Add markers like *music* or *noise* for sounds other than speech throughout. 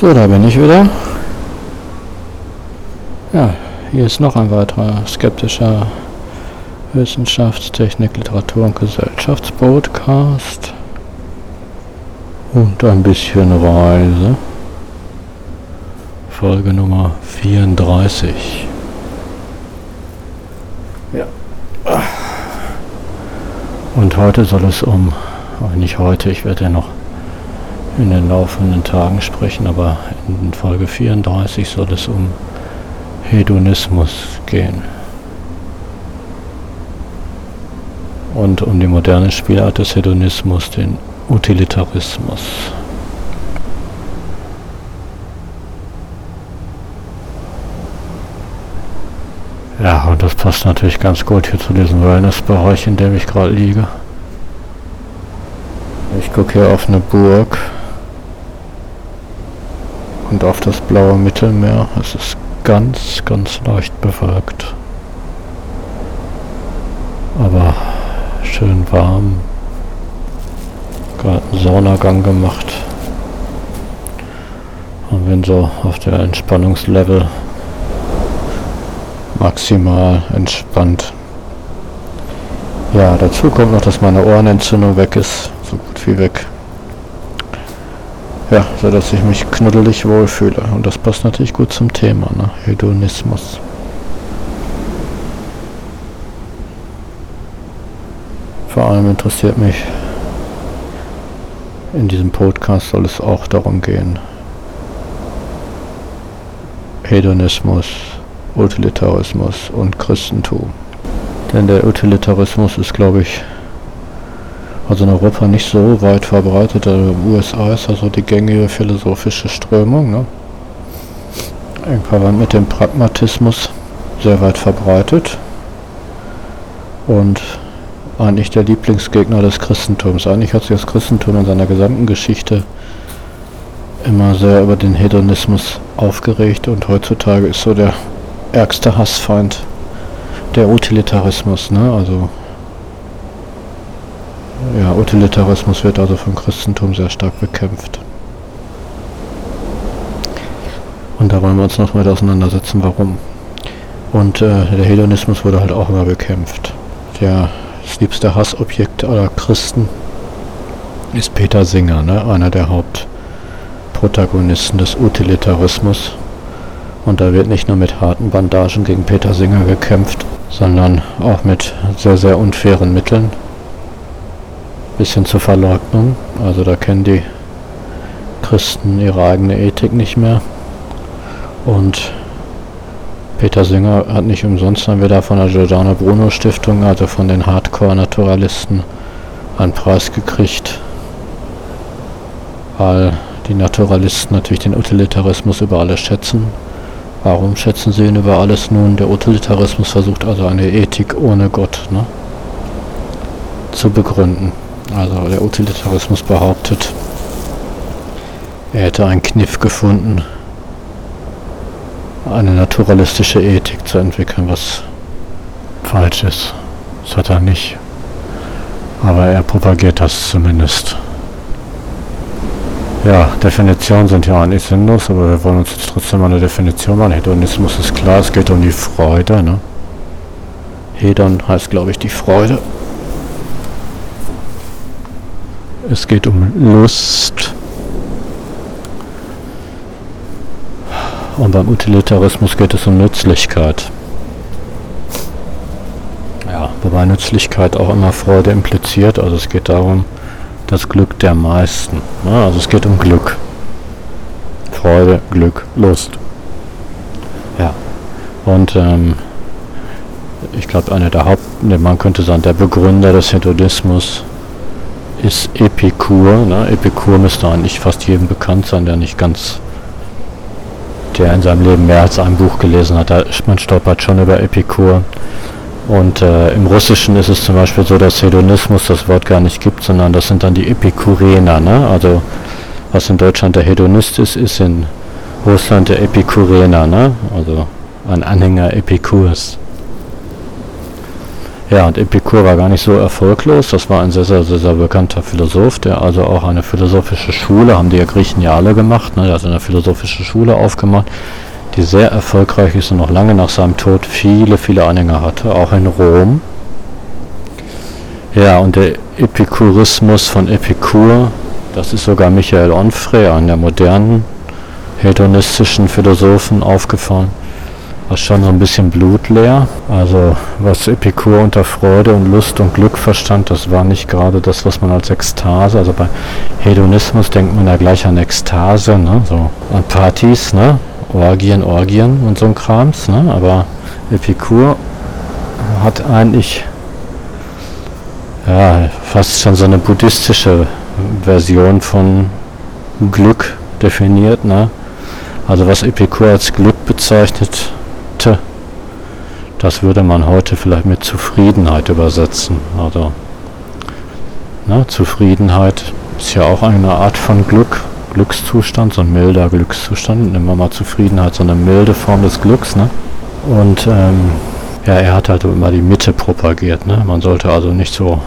So, da bin ich wieder. Ja, hier ist noch ein weiterer skeptischer Wissenschafts-, Technik-, Literatur- und Gesellschaftspodcast. Und ein bisschen Reise. Folge Nummer 34. Ja. Und heute soll es um, aber nicht heute, ich werde ja noch in den laufenden Tagen sprechen, aber in Folge 34 soll es um Hedonismus gehen. Und um die moderne Spielart des Hedonismus, den Utilitarismus. Ja, und das passt natürlich ganz gut hier zu diesem Wellnessbereich, in dem ich gerade liege. Ich gucke hier auf eine Burg und auf das blaue Mittelmeer. Es ist ganz, ganz leicht bewölkt. Aber schön warm. Gerade einen Saunagang gemacht. Und bin so auf der Entspannungslevel maximal entspannt. Ja, dazu kommt noch, dass meine Ohrenentzündung weg ist. So gut wie weg. Ja, so dass ich mich knuddelig wohlfühle. Und das passt natürlich gut zum Thema, ne? Hedonismus. Vor allem interessiert mich, in diesem Podcast soll es auch darum gehen. Hedonismus, Utilitarismus und Christentum. Denn der Utilitarismus ist, glaube ich, also in Europa nicht so weit verbreitet. Also in den USA ist also die gängige philosophische Strömung. Ne? Irgendwann mit dem Pragmatismus sehr weit verbreitet. Und eigentlich der Lieblingsgegner des Christentums. Eigentlich hat sich das Christentum in seiner gesamten Geschichte immer sehr über den Hedonismus aufgeregt und heutzutage ist so der ärgste Hassfeind der Utilitarismus. Ne? Also ja, Utilitarismus wird also vom Christentum sehr stark bekämpft. Und da wollen wir uns noch mal auseinandersetzen, warum. Und äh, der Hedonismus wurde halt auch immer bekämpft. Der, das liebste Hassobjekt aller Christen ist Peter Singer, ne? einer der Hauptprotagonisten des Utilitarismus. Und da wird nicht nur mit harten Bandagen gegen Peter Singer gekämpft, sondern auch mit sehr, sehr unfairen Mitteln bisschen zur Verleugnung. Also da kennen die Christen ihre eigene Ethik nicht mehr. Und Peter Singer hat nicht umsonst haben wir da von der Giordano Bruno Stiftung, also von den Hardcore-Naturalisten, einen Preis gekriegt, weil die Naturalisten natürlich den Utilitarismus über alles schätzen. Warum schätzen sie ihn über alles nun? Der Utilitarismus versucht also eine Ethik ohne Gott ne, zu begründen. Also der Utilitarismus behauptet, er hätte einen Kniff gefunden, eine naturalistische Ethik zu entwickeln, was falsch ist. Das hat er nicht. Aber er propagiert das zumindest. Ja, Definitionen sind ja eigentlich sinnlos, aber wir wollen uns jetzt trotzdem mal eine Definition machen. Hedonismus ist klar, es geht um die Freude. Ne? Hedon heißt, glaube ich, die Freude. Es geht um Lust. Und beim Utilitarismus geht es um Nützlichkeit. Ja, wobei Nützlichkeit auch immer Freude impliziert. Also es geht darum, das Glück der meisten. Ja, also es geht um Glück. Freude, Glück, Lust. Ja. Und ähm, ich glaube, einer der Haupt, man könnte sagen, der Begründer des Hedonismus ist Epikur. Ne? Epikur müsste eigentlich fast jedem bekannt sein, der nicht ganz, der in seinem Leben mehr als ein Buch gelesen hat. Da, man stolpert schon über Epikur. Und äh, im Russischen ist es zum Beispiel so, dass Hedonismus das Wort gar nicht gibt, sondern das sind dann die Epikurener. Ne? Also was in Deutschland der Hedonist ist, ist in Russland der Epikurener. Ne? Also ein Anhänger Epikurs. Ja, und Epikur war gar nicht so erfolglos. Das war ein sehr, sehr, sehr, sehr bekannter Philosoph, der also auch eine philosophische Schule, haben die ja Griechen ja alle gemacht, ne? der hat eine philosophische Schule aufgemacht, die sehr erfolgreich ist und noch lange nach seinem Tod viele, viele Anhänger hatte, auch in Rom. Ja, und der Epikurismus von Epikur, das ist sogar Michael Onfray, einer der modernen hedonistischen Philosophen, aufgefallen war schon so ein bisschen blutleer. Also was Epikur unter Freude und Lust und Glück verstand, das war nicht gerade das, was man als Ekstase, also bei Hedonismus denkt man ja gleich an Ekstase, ne? so an Partys, ne? Orgien, Orgien und so ein Krams, ne? aber Epikur hat eigentlich ja, fast schon so eine buddhistische Version von Glück definiert. Ne? Also was Epikur als Glück bezeichnet, das würde man heute vielleicht mit Zufriedenheit übersetzen. Also ne, Zufriedenheit ist ja auch eine Art von Glück, Glückszustand, so ein milder Glückszustand. Nehmen wir mal Zufriedenheit, so eine milde Form des Glücks. Ne? Und ähm, ja, er hat halt immer die Mitte propagiert. Ne? Man sollte also nicht so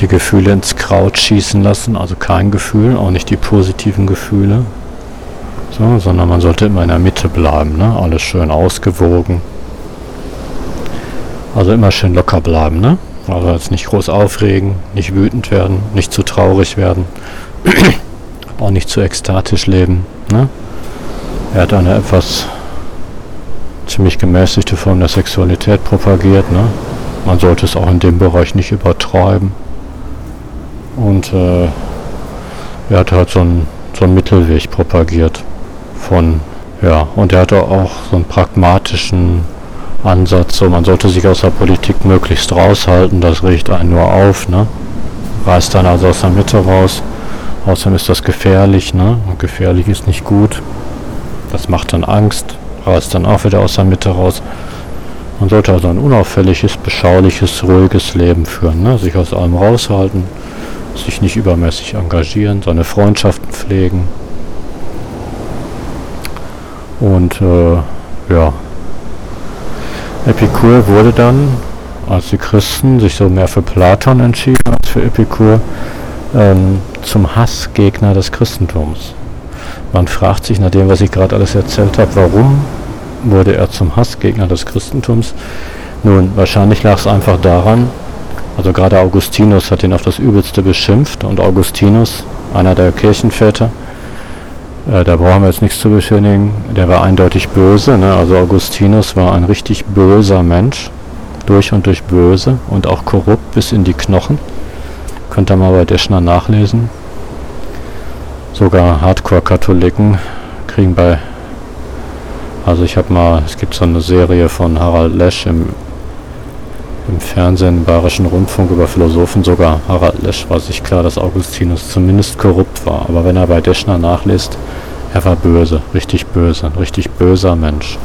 die Gefühle ins Kraut schießen lassen, also kein Gefühl, auch nicht die positiven Gefühle, so, sondern man sollte immer in der Mitte bleiben, ne? Alles schön ausgewogen. Also immer schön locker bleiben, ne? Also jetzt nicht groß aufregen, nicht wütend werden, nicht zu traurig werden, *clears throat* auch nicht zu ekstatisch leben, ne? Er hat eine etwas ziemlich gemäßigte Form der Sexualität propagiert, ne? Man sollte es auch in dem Bereich nicht übertreiben. Und äh, er hat halt so einen, so Mittelweg propagiert von, ja, und er hatte auch so einen pragmatischen Ansatz, so man sollte sich aus der Politik möglichst raushalten, das riecht einen nur auf, ne? Reißt dann also aus der Mitte raus. Außerdem ist das gefährlich, ne? Und gefährlich ist nicht gut. Das macht dann Angst, reißt dann auch wieder aus der Mitte raus. Man sollte also ein unauffälliges, beschauliches, ruhiges Leben führen, ne? sich aus allem raushalten, sich nicht übermäßig engagieren, seine Freundschaften pflegen, und äh, ja, Epikur wurde dann, als die Christen sich so mehr für Platon entschieden als für Epikur, ähm, zum Hassgegner des Christentums. Man fragt sich nach dem, was ich gerade alles erzählt habe, warum wurde er zum Hassgegner des Christentums? Nun, wahrscheinlich lag es einfach daran, also gerade Augustinus hat ihn auf das Übelste beschimpft und Augustinus, einer der Kirchenväter, da brauchen wir jetzt nichts zu beschönigen. Der war eindeutig böse. Ne? Also Augustinus war ein richtig böser Mensch. Durch und durch böse und auch korrupt bis in die Knochen. Könnt ihr mal bei Deschner nachlesen. Sogar Hardcore-Katholiken kriegen bei... Also ich habe mal... Es gibt so eine Serie von Harald Lesch im im Fernsehen, im Bayerischen Rundfunk über Philosophen, sogar Harald Lesch war sich klar, dass Augustinus zumindest korrupt war. Aber wenn er bei Deschner nachliest, er war böse, richtig böse, ein richtig böser Mensch.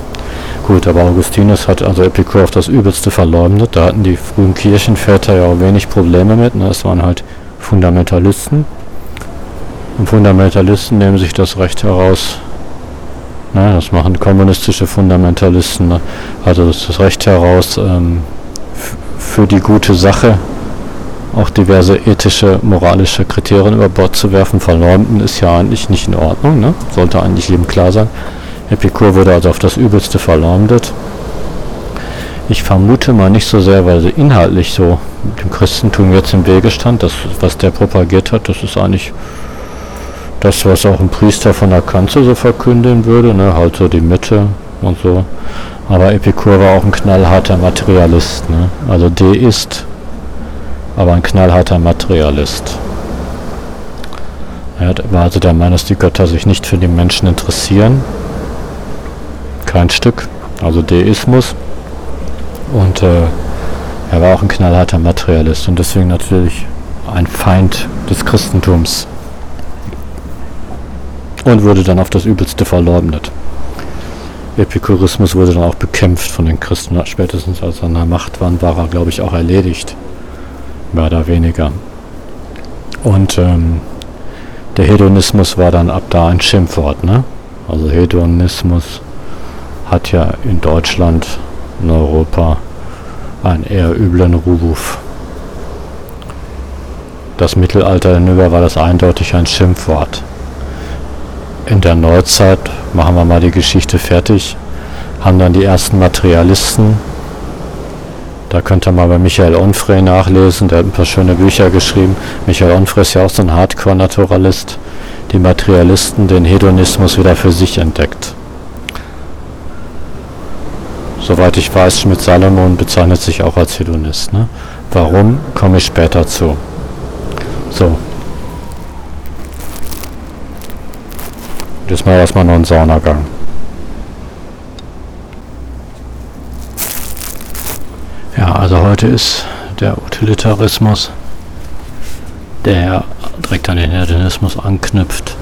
Gut, aber Augustinus hat also Epikur auf das Übelste verleumdet. Da hatten die frühen Kirchenväter ja auch wenig Probleme mit. Ne? Es waren halt Fundamentalisten. Und Fundamentalisten nehmen sich das Recht heraus, ne? das machen kommunistische Fundamentalisten, ne? also das Recht heraus, ähm, für die gute Sache auch diverse ethische, moralische Kriterien über Bord zu werfen, verleumden, ist ja eigentlich nicht in Ordnung, ne? sollte eigentlich jedem klar sein. Epikur wurde also auf das Übelste verleumdet. Ich vermute mal nicht so sehr, weil sie inhaltlich so dem Christentum jetzt im Wege stand. Das, was der propagiert hat, das ist eigentlich das, was auch ein Priester von der Kanzel so verkünden würde, ne? halt so die Mitte und so. Aber Epikur war auch ein knallharter Materialist, ne? also Deist, aber ein knallharter Materialist. Er war also der Meinung, dass die Götter sich nicht für die Menschen interessieren. Kein Stück, also Deismus. Und äh, er war auch ein knallharter Materialist und deswegen natürlich ein Feind des Christentums. Und wurde dann auf das Übelste verleugnet. Epikurismus wurde dann auch bekämpft von den Christen. Spätestens als er an der Macht war, war er, glaube ich, auch erledigt. Mehr oder weniger. Und ähm, der Hedonismus war dann ab da ein Schimpfwort. Ne? Also Hedonismus hat ja in Deutschland, in Europa einen eher üblen Ruf. Das Mittelalter hinüber war das eindeutig ein Schimpfwort. In der Neuzeit, machen wir mal die Geschichte fertig, haben dann die ersten Materialisten, da könnt ihr mal bei Michael Onfray nachlesen, der hat ein paar schöne Bücher geschrieben. Michael Onfray ist ja auch so ein Hardcore-Naturalist, die Materialisten den Hedonismus wieder für sich entdeckt. Soweit ich weiß, Schmidt-Salomon bezeichnet sich auch als Hedonist. Ne? Warum, komme ich später zu. So. Jetzt mal erstmal noch ein Saunagang. Ja, also heute ist der Utilitarismus, der direkt an den Hedonismus anknüpft,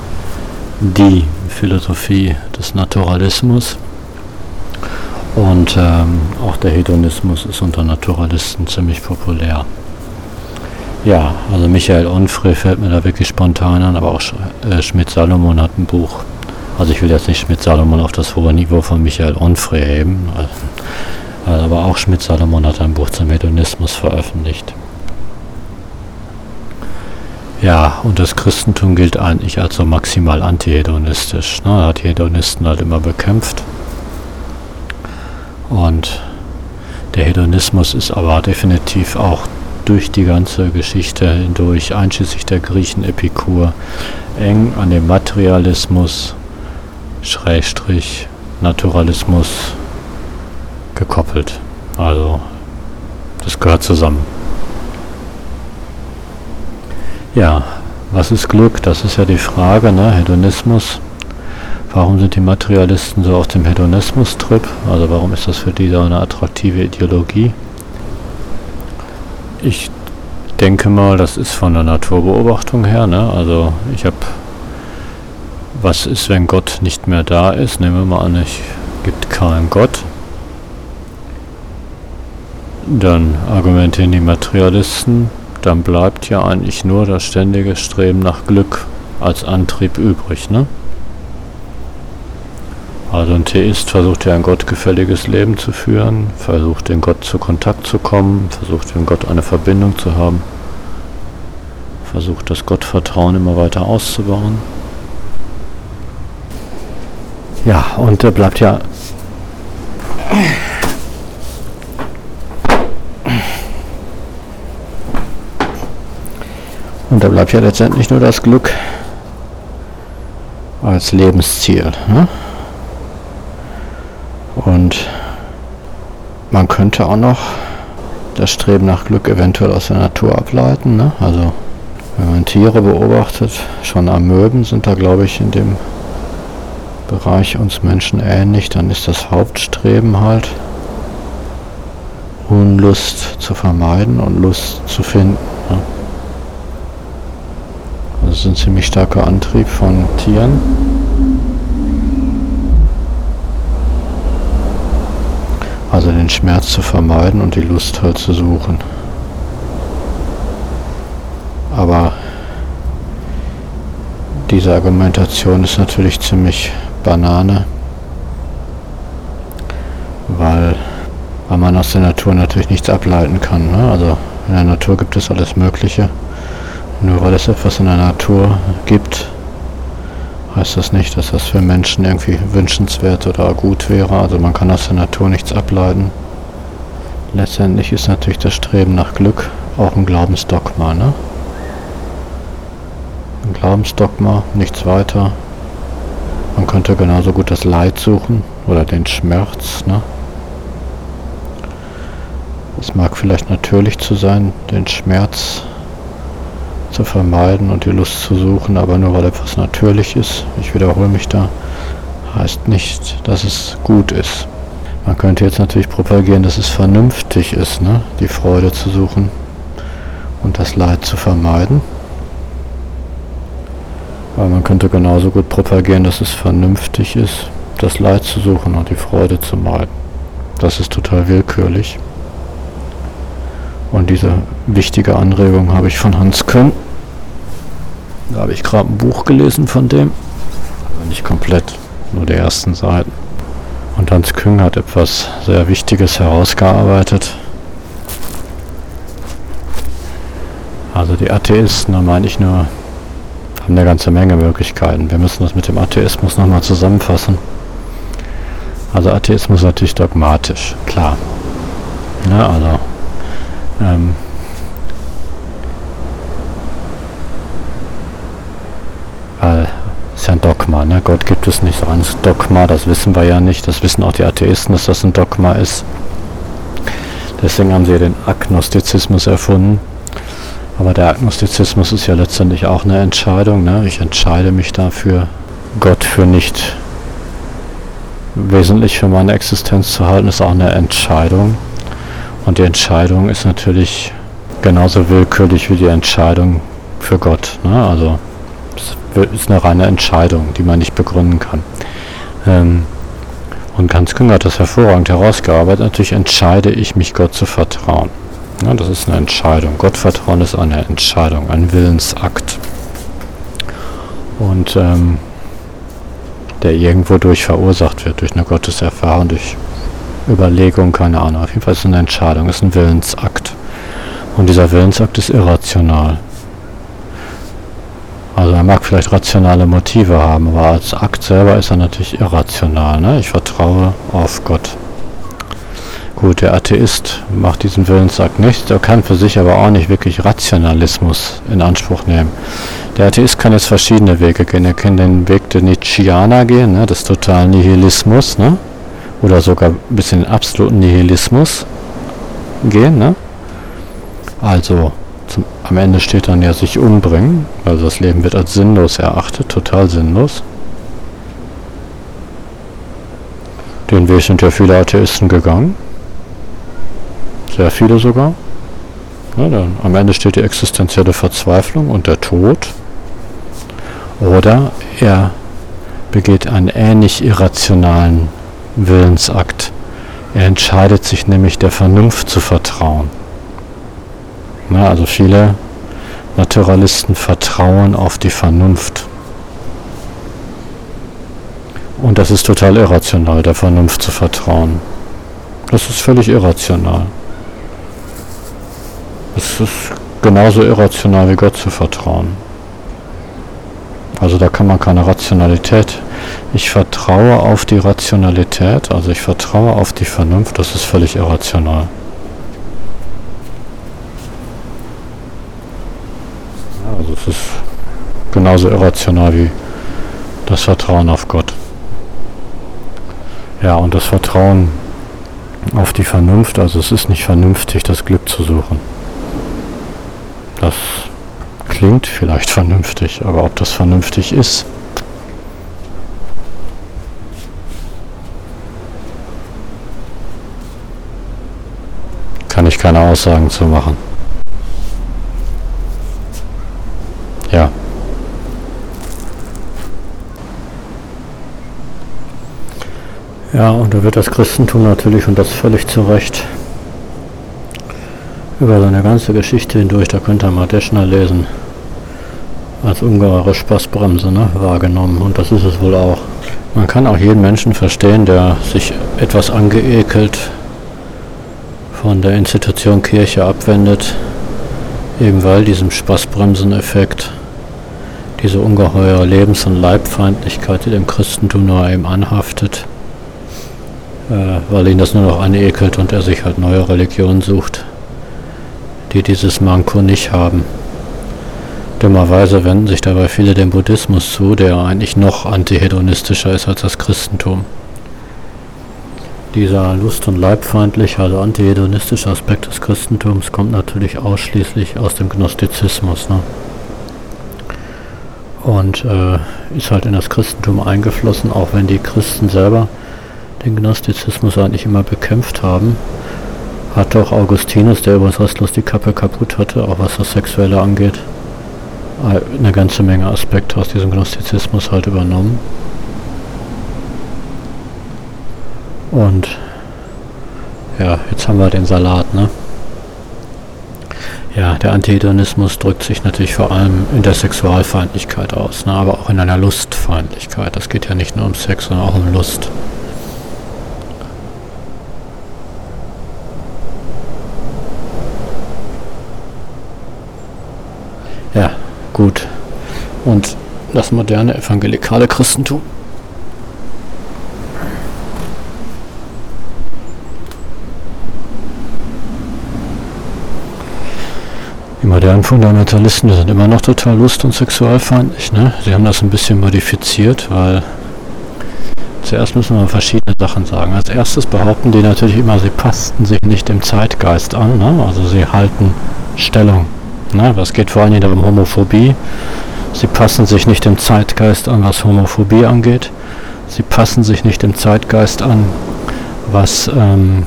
die Philosophie des Naturalismus. Und ähm, auch der Hedonismus ist unter Naturalisten ziemlich populär. Ja, also Michael Onfray fällt mir da wirklich spontan an, aber auch äh, Schmidt-Salomon hat ein Buch. Also ich will jetzt nicht Schmidt-Salomon auf das hohe Niveau von Michael Onfray heben, also, aber auch Schmidt-Salomon hat ein Buch zum Hedonismus veröffentlicht. Ja, und das Christentum gilt eigentlich als so maximal antihedonistisch. Ne? Hat Hedonisten halt immer bekämpft. Und der Hedonismus ist aber definitiv auch durch die ganze Geschichte hindurch, einschließlich der Griechen Epikur, eng an dem Materialismus, Schrägstrich, Naturalismus gekoppelt. Also, das gehört zusammen. Ja, was ist Glück? Das ist ja die Frage, ne? Hedonismus Warum sind die Materialisten so auf dem Hedonismus-Trip? Also warum ist das für die so eine attraktive Ideologie? Ich denke mal, das ist von der Naturbeobachtung her. Ne? Also ich habe, was ist, wenn Gott nicht mehr da ist? Nehmen wir mal an, es gibt keinen Gott. Dann argumentieren die Materialisten, dann bleibt ja eigentlich nur das ständige Streben nach Glück als Antrieb übrig. Ne? Also ein Theist versucht ja ein gottgefälliges Leben zu führen, versucht den Gott zu Kontakt zu kommen, versucht dem Gott eine Verbindung zu haben, versucht das Gottvertrauen immer weiter auszubauen. Ja, und er bleibt ja und da bleibt ja letztendlich nur das Glück als Lebensziel. Ne? Und man könnte auch noch das Streben nach Glück eventuell aus der Natur ableiten. Ne? Also wenn man Tiere beobachtet, schon Amöben sind da glaube ich in dem Bereich uns Menschen ähnlich, dann ist das Hauptstreben halt Unlust zu vermeiden und Lust zu finden. Ne? Das ist ein ziemlich starker Antrieb von Tieren. Also den Schmerz zu vermeiden und die Lust halt zu suchen. Aber diese Argumentation ist natürlich ziemlich banane, weil, weil man aus der Natur natürlich nichts ableiten kann. Ne? Also in der Natur gibt es alles Mögliche. Nur weil es etwas in der Natur gibt, heißt das nicht, dass das für Menschen irgendwie wünschenswert oder gut wäre. Also man kann aus der Natur nichts ableiten. Letztendlich ist natürlich das Streben nach Glück auch ein Glaubensdogma. Ne? Ein Glaubensdogma, nichts weiter. Man könnte genauso gut das Leid suchen oder den Schmerz. Ne? Es mag vielleicht natürlich zu sein, den Schmerz zu vermeiden und die Lust zu suchen, aber nur weil etwas natürlich ist, ich wiederhole mich da, heißt nicht, dass es gut ist. Man könnte jetzt natürlich propagieren, dass es vernünftig ist, ne? die Freude zu suchen und das Leid zu vermeiden. Weil man könnte genauso gut propagieren, dass es vernünftig ist, das Leid zu suchen und die Freude zu meiden. Das ist total willkürlich. Und diese wichtige Anregung habe ich von Hans Könn. Da habe ich gerade ein Buch gelesen von dem. Aber nicht komplett, nur die ersten Seiten. Und Hans Küng hat etwas sehr Wichtiges herausgearbeitet. Also die Atheisten, da meine ich nur haben eine ganze Menge Möglichkeiten. Wir müssen das mit dem Atheismus nochmal zusammenfassen. Also Atheismus ist natürlich dogmatisch, klar. Ja, also ähm, weil ist ja ein Dogma, ne? Gott gibt es nicht so ein Dogma, das wissen wir ja nicht, das wissen auch die Atheisten, dass das ein Dogma ist. Deswegen haben sie den Agnostizismus erfunden. Aber der Agnostizismus ist ja letztendlich auch eine Entscheidung. Ne? Ich entscheide mich dafür, Gott für nicht wesentlich für meine Existenz zu halten, ist auch eine Entscheidung. Und die Entscheidung ist natürlich genauso willkürlich wie die Entscheidung für Gott. Ne? Also es ist eine reine Entscheidung, die man nicht begründen kann. Ähm, und Hans Künger hat das hervorragend herausgearbeitet. Natürlich entscheide ich mich, Gott zu vertrauen. Ja, das ist eine Entscheidung. Gottvertrauen ist eine Entscheidung, ein Willensakt. Und ähm, der irgendwo durch verursacht wird, durch eine Gotteserfahrung, durch Überlegung, keine Ahnung. Auf jeden Fall ist es eine Entscheidung, ist ein Willensakt. Und dieser Willensakt ist irrational. Also er mag vielleicht rationale Motive haben, aber als Akt selber ist er natürlich irrational. Ne? Ich vertraue auf Gott. Gut, der Atheist macht diesen Willensakt nicht, er kann für sich aber auch nicht wirklich Rationalismus in Anspruch nehmen. Der Atheist kann jetzt verschiedene Wege gehen. Er kann den Weg der Nietzscheaner gehen, ne, des totalen Nihilismus, ne? oder sogar ein bisschen absoluten Nihilismus gehen. Ne? Also zum, am Ende steht dann ja sich umbringen, also das Leben wird als sinnlos erachtet, total sinnlos. Den Weg sind ja viele Atheisten gegangen. Sehr viele sogar. Ja, dann, am Ende steht die existenzielle Verzweiflung und der Tod. Oder er begeht einen ähnlich irrationalen Willensakt. Er entscheidet sich nämlich der Vernunft zu vertrauen. Na, also viele Naturalisten vertrauen auf die Vernunft. Und das ist total irrational, der Vernunft zu vertrauen. Das ist völlig irrational. Es ist genauso irrational wie Gott zu vertrauen. Also da kann man keine Rationalität. Ich vertraue auf die Rationalität, also ich vertraue auf die Vernunft, das ist völlig irrational. Also es ist genauso irrational wie das Vertrauen auf Gott. Ja, und das Vertrauen auf die Vernunft, also es ist nicht vernünftig, das Glück zu suchen. Das klingt vielleicht vernünftig, aber ob das vernünftig ist, kann ich keine Aussagen zu machen. Ja. Ja, und da wird das Christentum natürlich, und das völlig zu Recht, über seine ganze Geschichte hindurch, da könnt ihr mal Deschner lesen, als ungeheure Spaßbremse ne, wahrgenommen. Und das ist es wohl auch. Man kann auch jeden Menschen verstehen, der sich etwas angeekelt von der Institution Kirche abwendet, eben weil diesem Spaßbremseneffekt diese ungeheure Lebens- und Leibfeindlichkeit, die dem Christentum nur eben anhaftet, äh, weil ihn das nur noch anekelt und er sich halt neue Religionen sucht, die dieses Manko nicht haben. Dummerweise wenden sich dabei viele dem Buddhismus zu, der eigentlich noch antihedonistischer ist als das Christentum. Dieser lust- und leibfeindliche, also antihedonistische Aspekt des Christentums kommt natürlich ausschließlich aus dem Gnostizismus. Ne? Und äh, ist halt in das Christentum eingeflossen, auch wenn die Christen selber den Gnostizismus eigentlich immer bekämpft haben. Hat doch Augustinus, der übrigens restlos die Kappe kaputt hatte, auch was das Sexuelle angeht, eine ganze Menge Aspekte aus diesem Gnostizismus halt übernommen. Und ja, jetzt haben wir den Salat, ne? Ja, der Antihedonismus drückt sich natürlich vor allem in der Sexualfeindlichkeit aus, ne? aber auch in einer Lustfeindlichkeit. Das geht ja nicht nur um Sex, sondern auch um Lust. Ja, gut. Und das moderne evangelikale Christentum? Die modernen Fundamentalisten sind immer noch total lust- und sexualfeindlich. Ne? Sie haben das ein bisschen modifiziert, weil zuerst müssen wir verschiedene Sachen sagen. Als erstes behaupten die natürlich immer, sie passten sich nicht dem Zeitgeist an. Ne? Also sie halten Stellung. Ne? Was geht vor allem um Homophobie? Sie passen sich nicht dem Zeitgeist an, was Homophobie angeht. Sie passen sich nicht dem Zeitgeist an, was ähm,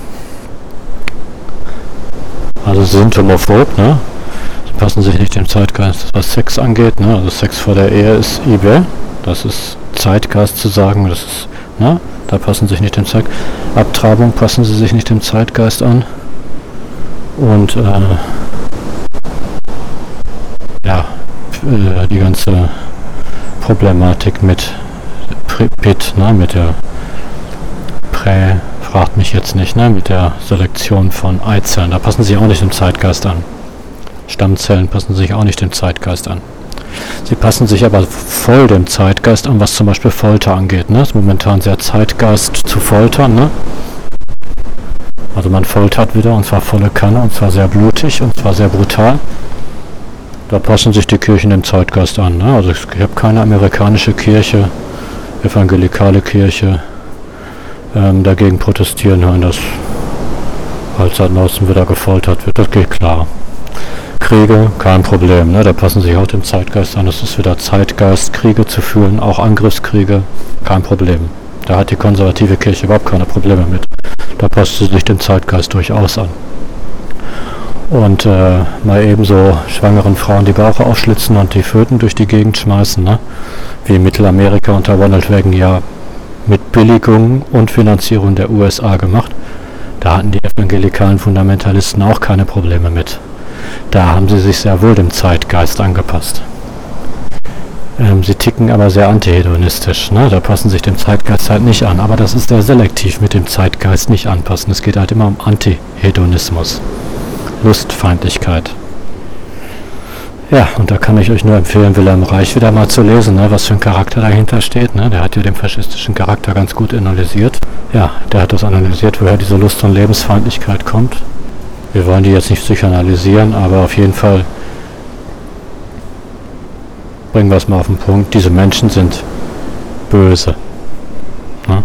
also sie sind homophob, ne? passen sich nicht dem Zeitgeist, was Sex angeht. Ne? Also Sex vor der Ehe ist eBay. Das ist Zeitgeist zu sagen. Das ist, ne? Da passen sich nicht dem Zeitgeist. Abtreibung passen sie sich nicht dem Zeitgeist an. Und äh, ja, äh, die ganze Problematik mit PIT, ne? mit der Prä, fragt mich jetzt nicht, ne? mit der Selektion von Eizellen. Da passen sie auch nicht dem Zeitgeist an. Stammzellen passen sich auch nicht dem Zeitgeist an. Sie passen sich aber voll dem Zeitgeist an, was zum Beispiel Folter angeht. Ne? Ist momentan sehr Zeitgeist zu foltern. Ne? Also man foltert wieder und zwar volle Kanne und zwar sehr blutig und zwar sehr brutal. Da passen sich die Kirchen dem Zeitgeist an. Ne? Also ich habe keine amerikanische Kirche, evangelikale Kirche ähm, dagegen protestieren hören, dass halt seit neuestem wieder gefoltert wird. Das geht klar. Kriege, kein Problem. Ne? Da passen sich auch dem Zeitgeist an. Es ist wieder Zeitgeist, Kriege zu führen, auch Angriffskriege, kein Problem. Da hat die konservative Kirche überhaupt keine Probleme mit. Da passt sie sich dem Zeitgeist durchaus an. Und äh, mal ebenso schwangeren Frauen die Bauche aufschlitzen und die Föten durch die Gegend schmeißen, ne? wie in Mittelamerika unter Ronald Reagan ja mit Billigung und Finanzierung der USA gemacht. Da hatten die evangelikalen Fundamentalisten auch keine Probleme mit. Da haben sie sich sehr wohl dem Zeitgeist angepasst. Ähm, sie ticken aber sehr antihedonistisch. Ne? Da passen sich dem Zeitgeist halt nicht an. Aber das ist sehr selektiv mit dem Zeitgeist nicht anpassen. Es geht halt immer um Antihedonismus. Lustfeindlichkeit. Ja, und da kann ich euch nur empfehlen, Wilhelm Reich wieder mal zu lesen, ne, was für ein Charakter dahinter steht. Ne? Der hat ja den faschistischen Charakter ganz gut analysiert. Ja, der hat das analysiert, woher diese Lust- und Lebensfeindlichkeit kommt. Wir wollen die jetzt nicht psychoanalysieren, aber auf jeden Fall bringen wir es mal auf den Punkt. Diese Menschen sind böse. Ne?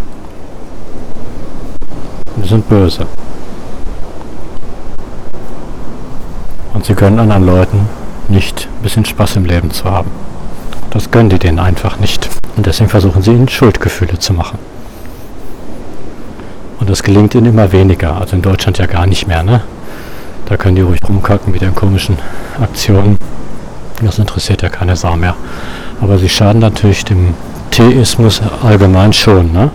Die sind böse. Und sie können anderen Leuten nicht ein bisschen Spaß im Leben zu haben. Das gönnen die denen einfach nicht. Und deswegen versuchen sie ihnen Schuldgefühle zu machen. Und das gelingt ihnen immer weniger. Also in Deutschland ja gar nicht mehr, ne? Da können die ruhig rumkacken mit ihren komischen Aktionen. Das interessiert ja keine Sau mehr. Aber sie schaden natürlich dem Theismus allgemein schon, ne?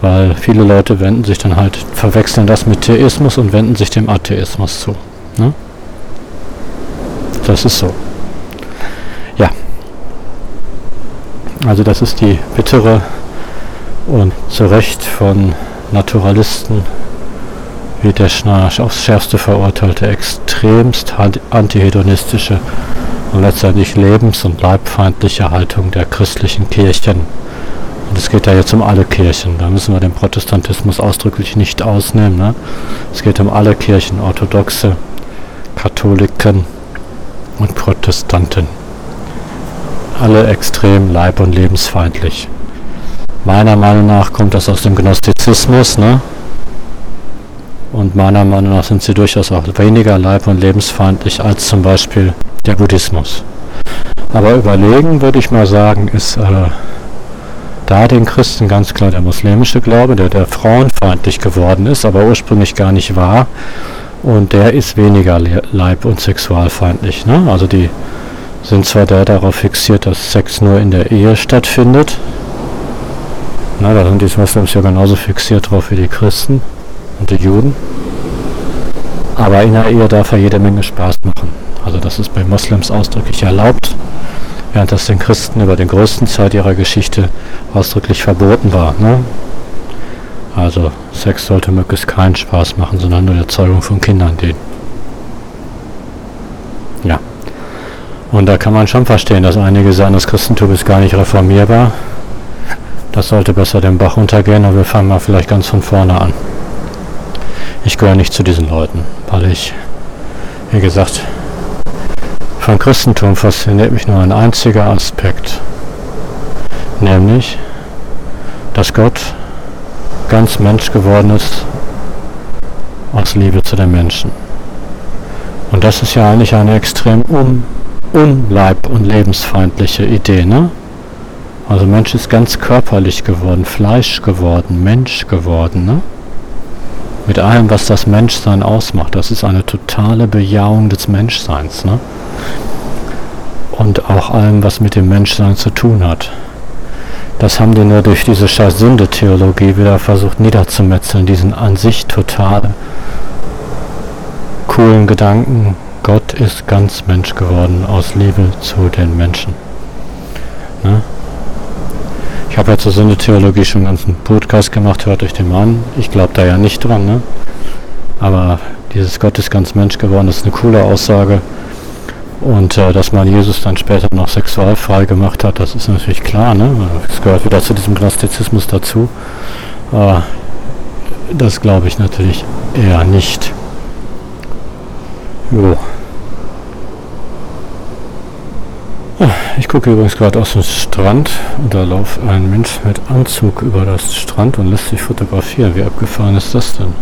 Weil viele Leute wenden sich dann halt, verwechseln das mit Theismus und wenden sich dem Atheismus zu. Ne? Das ist so. Ja. Also das ist die bittere und zu Recht von Naturalisten wie der Schnarch aufs Schärfste verurteilte, extremst antihedonistische und letztendlich lebens- und leibfeindliche Haltung der christlichen Kirchen. Und es geht ja jetzt um alle Kirchen. Da müssen wir den Protestantismus ausdrücklich nicht ausnehmen. Ne? Es geht um alle Kirchen, Orthodoxe, Katholiken und Protestanten. Alle extrem leib- und lebensfeindlich. Meiner Meinung nach kommt das aus dem Gnostizismus, ne? Und meiner Meinung nach sind sie durchaus auch weniger leib- und lebensfeindlich als zum Beispiel der Buddhismus. Aber überlegen würde ich mal sagen, ist äh, da den Christen ganz klar der muslimische Glaube, der, der frauenfeindlich geworden ist, aber ursprünglich gar nicht war. Und der ist weniger leib- und sexualfeindlich. Ne? Also die sind zwar der darauf fixiert, dass Sex nur in der Ehe stattfindet. Na, da sind die Moslems ja genauso fixiert drauf wie die Christen und die Juden. Aber in der Ehe darf er jede Menge Spaß machen. Also das ist bei Moslems ausdrücklich erlaubt, während das den Christen über den größten Zeit ihrer Geschichte ausdrücklich verboten war. Ne? Also Sex sollte möglichst keinen Spaß machen, sondern nur die Erzeugung von Kindern dienen. Ja. Und da kann man schon verstehen, dass einige sagen, das Christentum ist gar nicht reformierbar. Das sollte besser den Bach untergehen, aber wir fangen mal vielleicht ganz von vorne an. Ich gehöre nicht zu diesen Leuten, weil ich, wie gesagt, vom Christentum fasziniert mich nur ein einziger Aspekt, nämlich, dass Gott ganz Mensch geworden ist aus Liebe zu den Menschen. Und das ist ja eigentlich eine extrem un unleib- und lebensfeindliche Idee, ne? Also Mensch ist ganz körperlich geworden, Fleisch geworden, Mensch geworden, ne? Mit allem, was das Menschsein ausmacht. Das ist eine totale Bejahung des Menschseins, ne? Und auch allem, was mit dem Menschsein zu tun hat. Das haben die nur durch diese scheiß Sünde-Theologie wieder versucht niederzumetzeln, diesen an sich total coolen Gedanken, Gott ist ganz Mensch geworden aus Liebe zu den Menschen. Ne? Ich habe ja zur Sünde-Theologie schon einen ganzen Podcast gemacht, hört euch den mal an. Ich glaube da ja nicht dran, ne? Aber dieses Gott ist ganz Mensch geworden, ist eine coole Aussage. Und äh, dass man Jesus dann später noch sexualfrei gemacht hat, das ist natürlich klar, ne? Es gehört wieder zu diesem Gnostizismus dazu. Äh, das glaube ich natürlich eher nicht. Jo. Ich gucke übrigens gerade aus dem Strand und da läuft ein Mensch mit Anzug über das Strand und lässt sich fotografieren. Wie abgefahren ist das denn?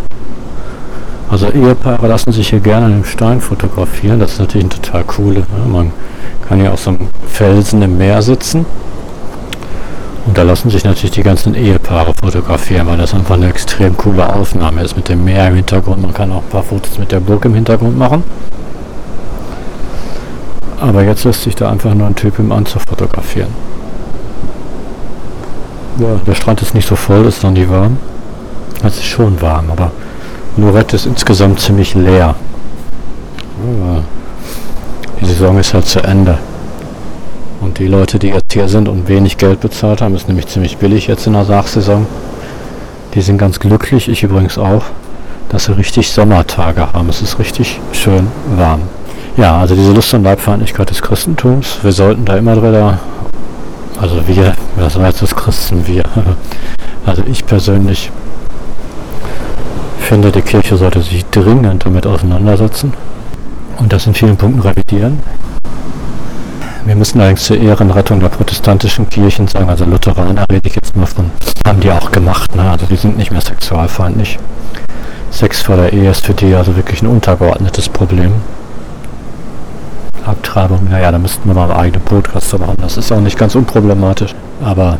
Also Ehepaare lassen sich hier gerne im Stein fotografieren. Das ist natürlich ein total coole. Ne? Man kann ja auf so einem Felsen im Meer sitzen. Und da lassen sich natürlich die ganzen Ehepaare fotografieren, weil das einfach eine extrem coole Aufnahme ist mit dem Meer im Hintergrund. Man kann auch ein paar Fotos mit der Burg im Hintergrund machen. Aber jetzt lässt sich da einfach nur ein Typ im Anzug fotografieren. Ja, der Strand ist nicht so voll, ist noch nie warm. Es ist schon warm, aber Lorette ist insgesamt ziemlich leer. Die Saison ist halt zu Ende. Und die Leute, die jetzt hier sind und wenig Geld bezahlt haben, ist nämlich ziemlich billig jetzt in der Sachsaison. Die sind ganz glücklich, ich übrigens auch, dass sie richtig Sommertage haben. Es ist richtig schön warm. Ja, also diese Lust und Leibfeindlichkeit des Christentums, wir sollten da immer drüber, also wir, was heißt das Christen, wir, *laughs* also ich persönlich finde, die Kirche sollte sich dringend damit auseinandersetzen und das in vielen Punkten revidieren. Wir müssen allerdings zur Ehrenrettung der protestantischen Kirchen sagen, also Lutheraner rede ich jetzt mal von, haben die auch gemacht, ne? also die sind nicht mehr sexualfeindlich. Sex vor der Ehe ist für die also wirklich ein untergeordnetes Problem. Abtreibung, naja, da müssten wir mal einen eigenen Podcast machen. Das ist auch nicht ganz unproblematisch. Aber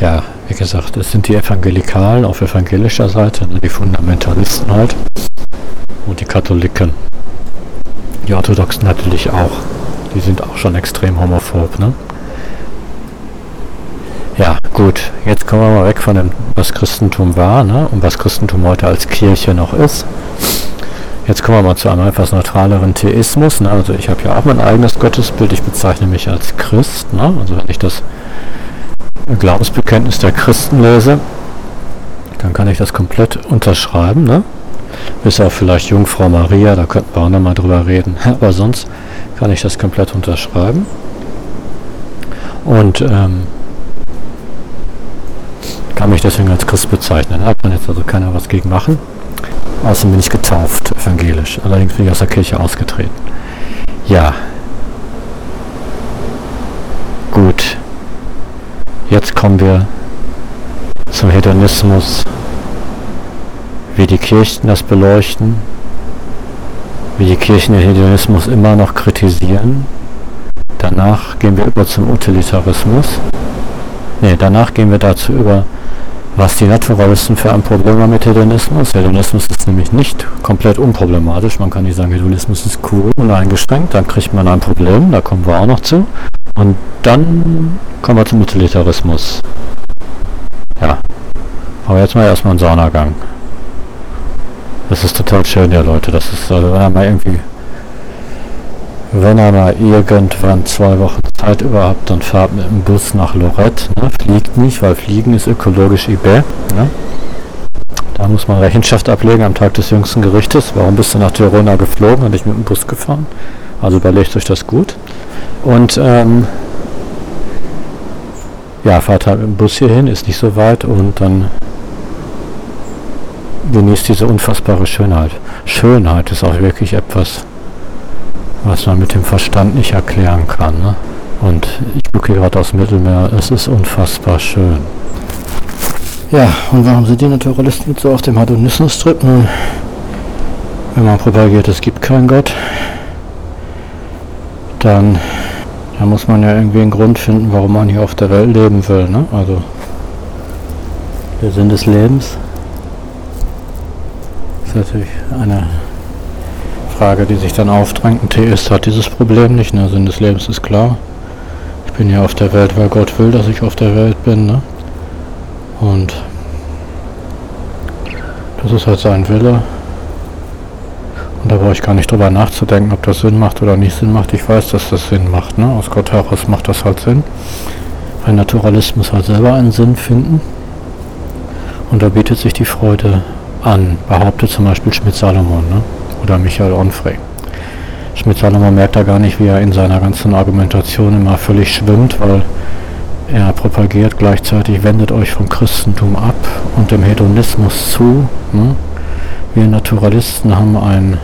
ja, wie gesagt, es sind die Evangelikalen auf evangelischer Seite, ne, die Fundamentalisten halt. Und die Katholiken. Die Orthodoxen natürlich auch. Die sind auch schon extrem homophob, ne? Ja, gut. Jetzt kommen wir mal weg von dem, was Christentum war, ne? Und was Christentum heute als Kirche noch ist. Jetzt kommen wir mal zu einem etwas neutraleren Theismus. Ne? Also ich habe ja auch mein eigenes Gottesbild. Ich bezeichne mich als Christ. Ne? Also wenn ich das Glaubensbekenntnis der Christen lese, dann kann ich das komplett unterschreiben. Ne? Bis auf vielleicht Jungfrau Maria, da könnten wir auch nochmal drüber reden. *laughs* Aber sonst kann ich das komplett unterschreiben. Und ähm, kann mich deswegen als Christ bezeichnen. Da kann jetzt also keiner was gegen machen. Außerdem bin ich getauft, evangelisch. Allerdings bin ich aus der Kirche ausgetreten. Ja. Gut. Jetzt kommen wir zum Hedonismus. Wie die Kirchen das beleuchten. Wie die Kirchen den Hedonismus immer noch kritisieren. Danach gehen wir über zum Utilitarismus. Ne, danach gehen wir dazu über, was die Naturalisten für ein Problem haben mit Hedonismus. Hedonismus ist nämlich nicht komplett unproblematisch. Man kann nicht sagen, Hedonismus ist cool und eingeschränkt. Dann kriegt man ein Problem, da kommen wir auch noch zu. Und dann kommen wir zum Utilitarismus. Ja. Aber jetzt mal erstmal einen Saunagang. Das ist total schön, ja Leute. Das ist, also wenn er mal irgendwie, wenn er mal irgendwann zwei Wochen Zeit überhaupt, dann fahrt mit dem Bus nach Lorette. Ne? Fliegt nicht, weil Fliegen ist ökologisch eBay. Ne? Da muss man Rechenschaft ablegen am Tag des jüngsten Gerichtes. Warum bist du nach Tirona geflogen und nicht mit dem Bus gefahren? Also überlegt euch das gut. Und ähm, ja, fahrt halt im Bus hierhin, ist nicht so weit und dann genießt diese unfassbare Schönheit. Schönheit ist auch wirklich etwas, was man mit dem Verstand nicht erklären kann. Ne? Und ich gucke gerade aus Mittelmeer, es ist unfassbar schön. Ja, und warum sind die Naturalisten so auf dem Hedonismus-Trip? Wenn man propagiert, es gibt keinen Gott, dann, dann muss man ja irgendwie einen Grund finden, warum man hier auf der Welt leben will. Ne? Also der Sinn des Lebens ist natürlich eine Frage, die sich dann aufdrängt. Ein Theist hat dieses Problem nicht. Ne? Sinn des Lebens ist klar. Ich bin ja auf der Welt, weil Gott will, dass ich auf der Welt bin. Ne? Und das ist halt sein Wille. Und da brauche ich gar nicht drüber nachzudenken, ob das Sinn macht oder nicht Sinn macht. Ich weiß, dass das Sinn macht. Ne? Aus Gott heraus macht das halt Sinn. Weil Naturalismus halt selber einen Sinn finden. Und da bietet sich die Freude an, behauptet zum Beispiel Schmidt-Salomon ne? Oder Michael Onfray. Schmidt-Salomon merkt da gar nicht, wie er in seiner ganzen Argumentation immer völlig schwimmt, weil er propagiert gleichzeitig, wendet euch vom Christentum ab und dem Hedonismus zu. Ne? Wir Naturalisten haben ein,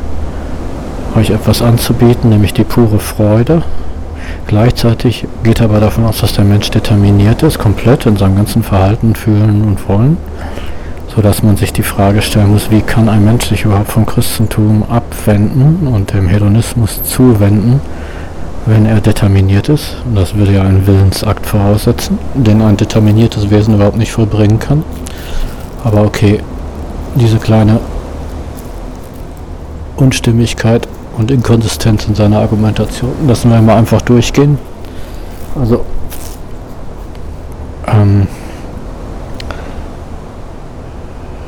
euch etwas anzubieten, nämlich die pure Freude. Gleichzeitig geht er aber davon aus, dass der Mensch determiniert ist, komplett in seinem ganzen Verhalten, Fühlen und Wollen sodass man sich die Frage stellen muss, wie kann ein Mensch sich überhaupt vom Christentum abwenden und dem Hedonismus zuwenden, wenn er determiniert ist. Und das würde ja einen Willensakt voraussetzen, den ein determiniertes Wesen überhaupt nicht vollbringen kann. Aber okay, diese kleine Unstimmigkeit und Inkonsistenz in seiner Argumentation lassen wir mal einfach durchgehen. Also, ähm,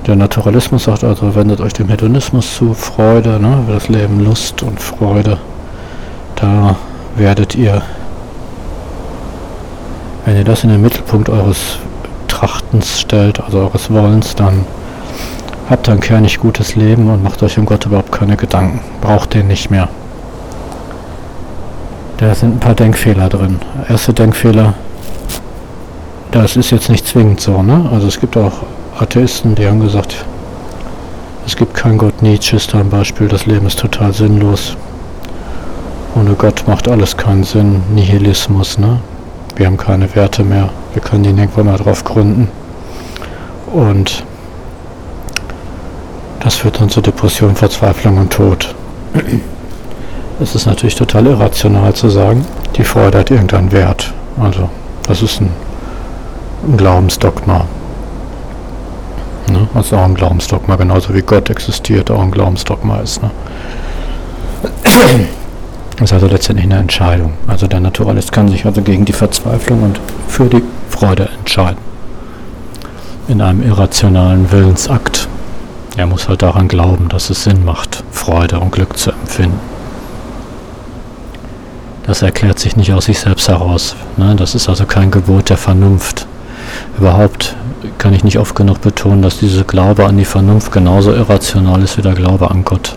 Der Naturalismus sagt also, wendet euch dem Hedonismus zu, Freude, ne, das Leben Lust und Freude. Da werdet ihr, wenn ihr das in den Mittelpunkt eures Trachtens stellt, also eures Wollens, dann habt ihr ein kernig gutes Leben und macht euch um Gott überhaupt keine Gedanken. Braucht den nicht mehr. Da sind ein paar Denkfehler drin. Erste Denkfehler, das ist jetzt nicht zwingend so, ne? Also es gibt auch Atheisten, die haben gesagt, es gibt keinen Gott. Nietzsche ist ein Beispiel, das Leben ist total sinnlos. Ohne Gott macht alles keinen Sinn. Nihilismus, ne? Wir haben keine Werte mehr. Wir können die nirgendwo mehr drauf gründen. Und das führt dann zu Depression, Verzweiflung und Tod. Es ist natürlich total irrational zu sagen, die Freude hat irgendeinen Wert. Also, das ist ein, ein Glaubensdogma. Ne? Was auch ein Glaubensdogma, genauso wie Gott existiert, auch ein Glaubensdogma ist. Ne? Das *clears throat* ist also letztendlich eine Entscheidung. Also der Naturalist kann sich also gegen die Verzweiflung und für die Freude entscheiden. In einem irrationalen Willensakt. Er muss halt daran glauben, dass es Sinn macht, Freude und Glück zu empfinden. Das erklärt sich nicht aus sich selbst heraus. Ne? Das ist also kein Gebot der Vernunft. Überhaupt kann ich nicht oft genug betonen, dass dieser Glaube an die Vernunft genauso irrational ist wie der Glaube an Gott.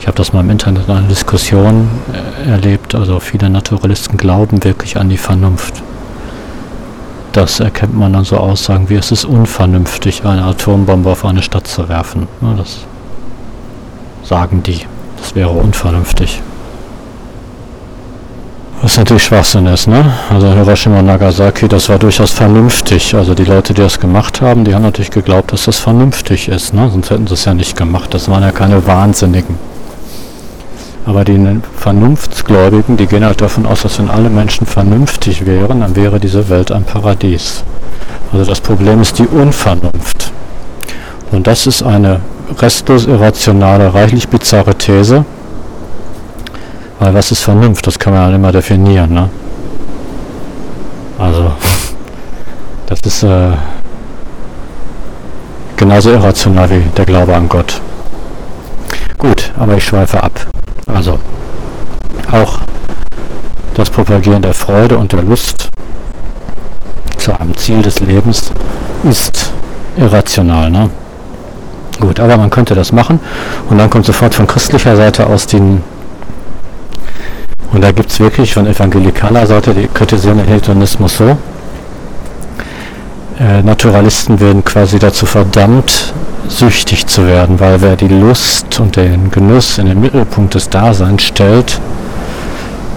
Ich habe das mal im Internet in einer Diskussion äh, erlebt, also viele Naturalisten glauben wirklich an die Vernunft. Das erkennt man an so Aussagen wie, es ist unvernünftig, eine Atombombe auf eine Stadt zu werfen. das sagen die. Das wäre unvernünftig. Was natürlich Schwachsinn ist, ne? Also Hiroshima und Nagasaki, das war durchaus vernünftig. Also die Leute, die das gemacht haben, die haben natürlich geglaubt, dass das vernünftig ist, ne? Sonst hätten sie es ja nicht gemacht. Das waren ja keine Wahnsinnigen. Aber die Vernunftsgläubigen, die gehen halt davon aus, dass wenn alle Menschen vernünftig wären, dann wäre diese Welt ein Paradies. Also das Problem ist die Unvernunft. Und das ist eine restlos irrationale, reichlich bizarre These, weil was ist Vernunft? Das kann man ja immer definieren, ne? Also, *laughs* das ist äh, genauso irrational wie der Glaube an Gott. Gut, aber ich schweife ab. Also, auch das Propagieren der Freude und der Lust zu einem Ziel des Lebens ist irrational, ne? Gut, aber man könnte das machen und dann kommt sofort von christlicher Seite aus die Und da gibt es wirklich von evangelikaler Seite, die kritisieren den Hedonismus so, äh, Naturalisten werden quasi dazu verdammt, süchtig zu werden, weil wer die Lust und den Genuss in den Mittelpunkt des Daseins stellt,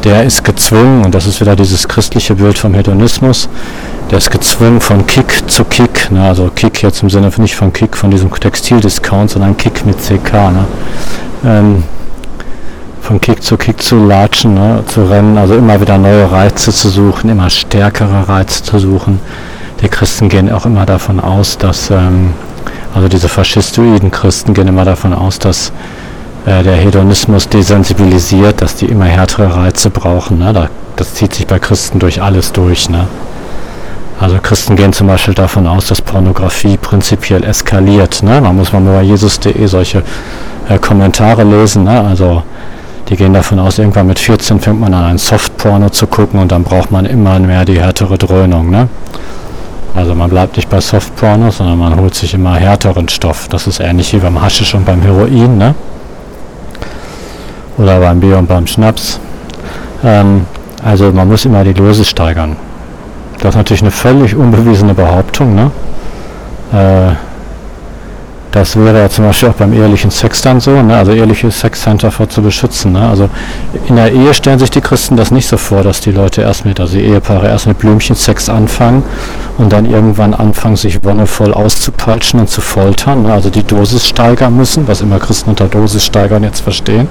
der ist gezwungen, und das ist wieder dieses christliche Bild vom Hedonismus, der ist gezwungen von Kick zu Kick, ne? also Kick jetzt im Sinne nicht von Kick von diesem Textildiscount, sondern Kick mit CK, ne? ähm, von Kick zu Kick zu latschen, ne? zu rennen, also immer wieder neue Reize zu suchen, immer stärkere Reize zu suchen. Die Christen gehen auch immer davon aus, dass, ähm, also diese faschistoiden Christen gehen immer davon aus, dass äh, der Hedonismus desensibilisiert, dass die immer härtere Reize brauchen. Ne? das zieht sich bei Christen durch alles durch. Ne? Also Christen gehen zum Beispiel davon aus, dass Pornografie prinzipiell eskaliert. Ne? Man muss mal bei Jesus.de solche äh, Kommentare lesen. Ne? Also die gehen davon aus, irgendwann mit 14 fängt man an, ein Softporno zu gucken und dann braucht man immer mehr die härtere Dröhnung. Ne? Also man bleibt nicht bei Softporno, sondern man holt sich immer härteren Stoff. Das ist ähnlich wie beim Haschisch und beim Heroin. Ne? Oder beim Bier und beim Schnaps. Ähm, also man muss immer die Lose steigern. Das ist natürlich eine völlig unbewiesene Behauptung. Ne? Äh, das wäre ja zum Beispiel auch beim ehelichen Sex dann so, ne? also ehrliche Sex sind davor zu beschützen. Ne? Also in der Ehe stellen sich die Christen das nicht so vor, dass die Leute erst mit, also die Ehepaare erst mit Blümchensex anfangen und dann irgendwann anfangen, sich wonnevoll auszupeitschen und zu foltern. Ne? Also die Dosis steigern müssen, was immer Christen unter Dosis steigern jetzt verstehen.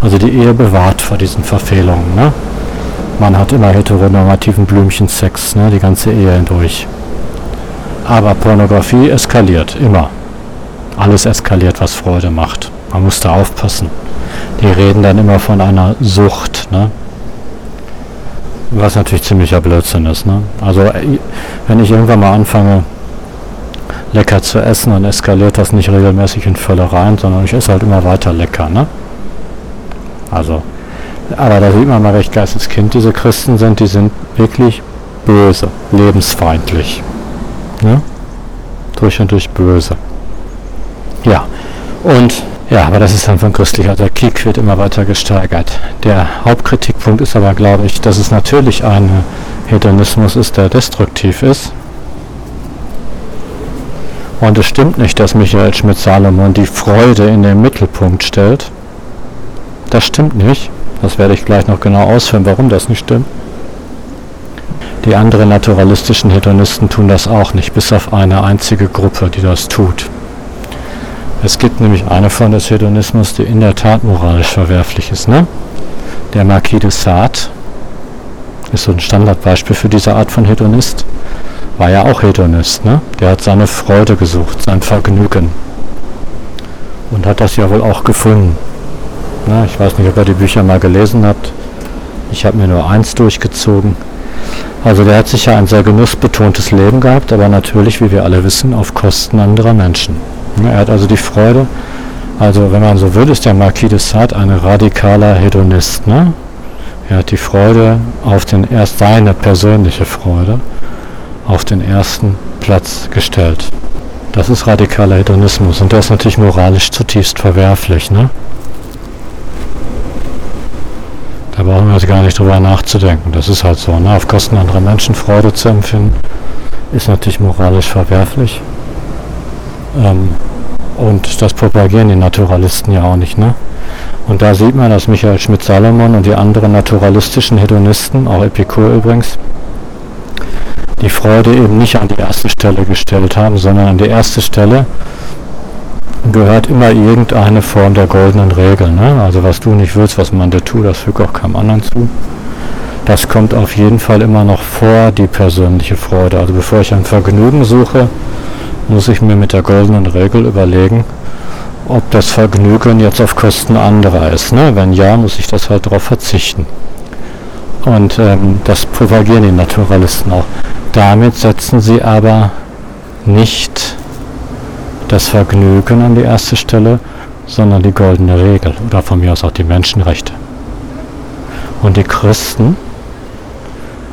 Also die Ehe bewahrt vor diesen Verfehlungen. Ne? man hat immer heteronormativen Blümchensex, ne, die ganze Ehe hindurch. Aber Pornografie eskaliert, immer. Alles eskaliert, was Freude macht. Man muss da aufpassen. Die reden dann immer von einer Sucht, ne? Was natürlich ziemlicher Blödsinn ist, ne? Also wenn ich irgendwann mal anfange, lecker zu essen, dann eskaliert das nicht regelmäßig in Völlereien, sondern ich esse halt immer weiter lecker, ne? Also aber da sieht man mal recht Geisteskind, diese Christen sind, die sind wirklich böse, lebensfeindlich. Ja? Durch und durch böse. Ja, und ja, aber das ist dann von christlicher, der Kick wird immer weiter gesteigert. Der Hauptkritikpunkt ist aber, glaube ich, dass es natürlich ein Hedonismus ist, der destruktiv ist. Und es stimmt nicht, dass Michael Schmidt-Salomon die Freude in den Mittelpunkt stellt. Das stimmt nicht. Das werde ich gleich noch genau ausführen, warum das nicht stimmt. Die anderen naturalistischen Hedonisten tun das auch nicht, bis auf eine einzige Gruppe, die das tut. Es gibt nämlich eine Form des Hedonismus, die in der Tat moralisch verwerflich ist. Ne? Der Marquis de Sade ist so ein Standardbeispiel für diese Art von Hedonist. War ja auch Hedonist. Ne? Der hat seine Freude gesucht, sein Vergnügen. Und hat das ja wohl auch gefunden. Na, ich weiß nicht, ob ihr die Bücher mal gelesen habt. Ich habe mir nur eins durchgezogen. Also der hat sicher ein sehr genussbetontes Leben gehabt, aber natürlich, wie wir alle wissen, auf Kosten anderer Menschen. Er hat also die Freude, also wenn man so will, ist der Marquis de Sade ein radikaler Hedonist. Ne? Er hat die Freude auf den erst seine persönliche Freude auf den ersten Platz gestellt. Das ist radikaler Hedonismus und der ist natürlich moralisch zutiefst verwerflich. Ne? Da brauchen wir jetzt gar nicht drüber nachzudenken. Das ist halt so. Ne? Auf Kosten anderer Menschen Freude zu empfinden, ist natürlich moralisch verwerflich. Ähm, und das propagieren die Naturalisten ja auch nicht. Ne? Und da sieht man, dass Michael Schmidt-Salomon und die anderen naturalistischen Hedonisten, auch Epikur übrigens, die Freude eben nicht an die erste Stelle gestellt haben, sondern an die erste Stelle gehört immer irgendeine Form der goldenen Regel. Ne? Also was du nicht willst, was man dir tut, das fügt auch keinem anderen zu. Das kommt auf jeden Fall immer noch vor die persönliche Freude. Also bevor ich ein Vergnügen suche, muss ich mir mit der goldenen Regel überlegen, ob das Vergnügen jetzt auf Kosten anderer ist. Ne? Wenn ja, muss ich das halt darauf verzichten. Und ähm, das propagieren die Naturalisten auch. Damit setzen sie aber nicht das Vergnügen an die erste Stelle, sondern die goldene Regel oder von mir aus auch die Menschenrechte. Und die Christen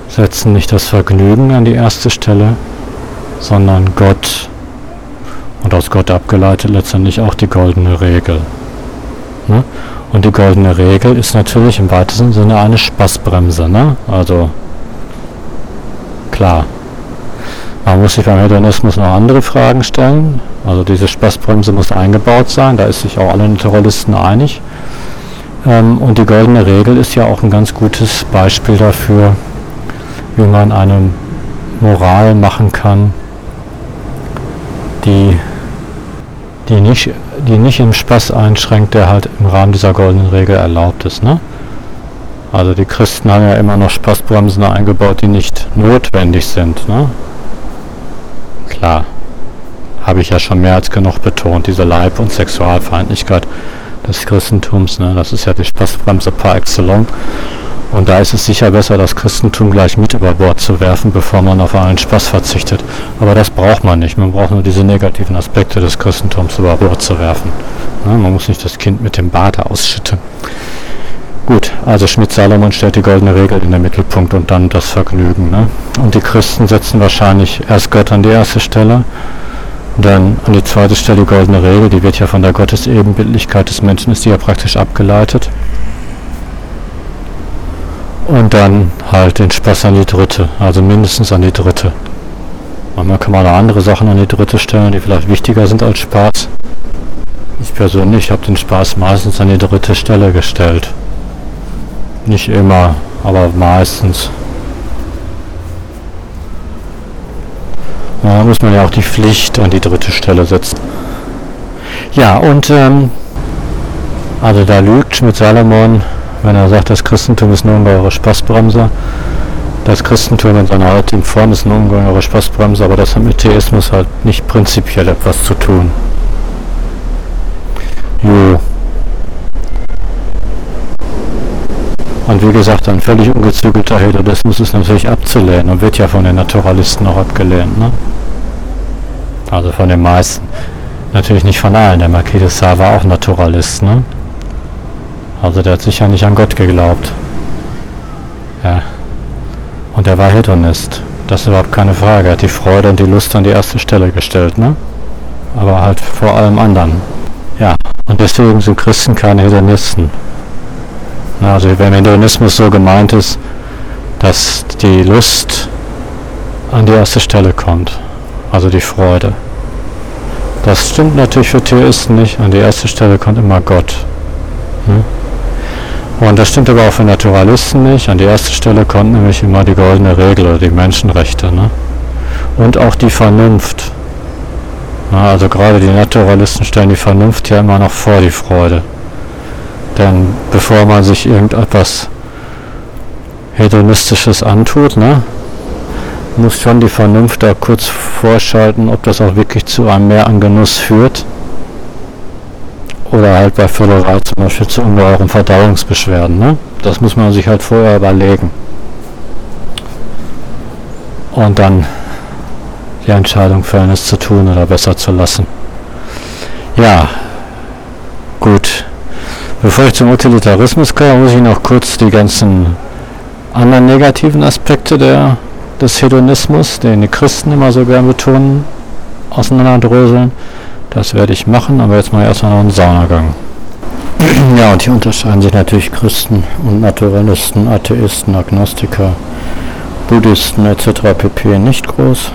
setzen nicht das Vergnügen an die erste Stelle, sondern Gott und aus Gott abgeleitet letztendlich auch die goldene Regel. Ne? Und die goldene Regel ist natürlich im weitesten Sinne eine Spaßbremse, ne? Also klar. Man muss sich beim Hedonismus noch andere Fragen stellen. Also diese Spaßbremse muss eingebaut sein, da ist sich auch alle Naturalisten einig. Ähm, und die goldene Regel ist ja auch ein ganz gutes Beispiel dafür, wie man eine Moral machen kann, die, die, nicht, die nicht im Spaß einschränkt, der halt im Rahmen dieser goldenen Regel erlaubt ist. Ne? Also die Christen haben ja immer noch Spaßbremsen eingebaut, die nicht notwendig sind. Ne? Klar, habe ich ja schon mehr als genug betont, diese Leib- und Sexualfeindlichkeit des Christentums. Ne? Das ist ja die Spaßbremse par excellence. Und da ist es sicher besser, das Christentum gleich mit über Bord zu werfen, bevor man auf allen Spaß verzichtet. Aber das braucht man nicht. Man braucht nur diese negativen Aspekte des Christentums über Bord zu werfen. Ne? Man muss nicht das Kind mit dem Bade ausschütten. Gut, also Schmidt-Salomon stellt die goldene Regel in den Mittelpunkt und dann das Vergnügen. Ne? Und die Christen setzen wahrscheinlich erst Gott an die erste Stelle dann an die zweite Stelle die goldene Regel, die wird ja von der Gottesebenbildlichkeit des Menschen, ist die ja praktisch abgeleitet. Und dann halt den Spaß an die dritte, also mindestens an die dritte. Manchmal kann man auch andere Sachen an die dritte stellen, die vielleicht wichtiger sind als Spaß. Ich persönlich habe den Spaß meistens an die dritte Stelle gestellt. Nicht immer, aber meistens. Da muss man ja auch die Pflicht an die dritte Stelle setzen. Ja, und ähm, also da lügt Schmidt Salomon, wenn er sagt, das Christentum ist eine ungeheure Spaßbremse. Das Christentum in seiner heutigen Form ist eine ungeheure Spaßbremse, aber das hat mit Theismus halt nicht prinzipiell etwas zu tun. Jo. Und wie gesagt, ein völlig ungezügelter Hedonismus ist natürlich abzulehnen und wird ja von den Naturalisten auch abgelehnt. Ne? Also von den meisten. Natürlich nicht von allen. Der Marquis de Sade war auch Naturalist. Ne? Also der hat sicher nicht an Gott geglaubt. Ja. Und er war Hedonist. Das ist überhaupt keine Frage. Er hat die Freude und die Lust an die erste Stelle gestellt. Ne? Aber halt vor allem anderen. Ja. Und deswegen sind Christen keine Hedonisten. Also wenn Hedonismus so gemeint ist, dass die Lust an die erste Stelle kommt, also die Freude. Das stimmt natürlich für Theisten nicht. An die erste Stelle kommt immer Gott. Hm? Und das stimmt aber auch für Naturalisten nicht. An die erste Stelle kommt nämlich immer die goldene Regel oder die Menschenrechte. Ne? Und auch die Vernunft. Na, also gerade die Naturalisten stellen die Vernunft ja immer noch vor die Freude. Denn bevor man sich irgendetwas Hedonistisches antut, ne, muss schon die Vernunft da kurz vorschalten, ob das auch wirklich zu einem Mehr an Genuss führt. Oder halt bei Völlerei zum Beispiel zu ungeheuren Verdauungsbeschwerden. Ne? Das muss man sich halt vorher überlegen. Und dann die Entscheidung fällen, es zu tun oder besser zu lassen. Ja, gut. Bevor ich zum Utilitarismus komme, muss ich noch kurz die ganzen anderen negativen Aspekte der, des Hedonismus, den die Christen immer so gern betonen, auseinanderdröseln. Das werde ich machen, aber jetzt mal erstmal noch einen Saunagang. *clears throat* ja, und hier unterscheiden sich natürlich Christen und Naturalisten, Atheisten, Agnostiker, Buddhisten etc. pp. nicht groß.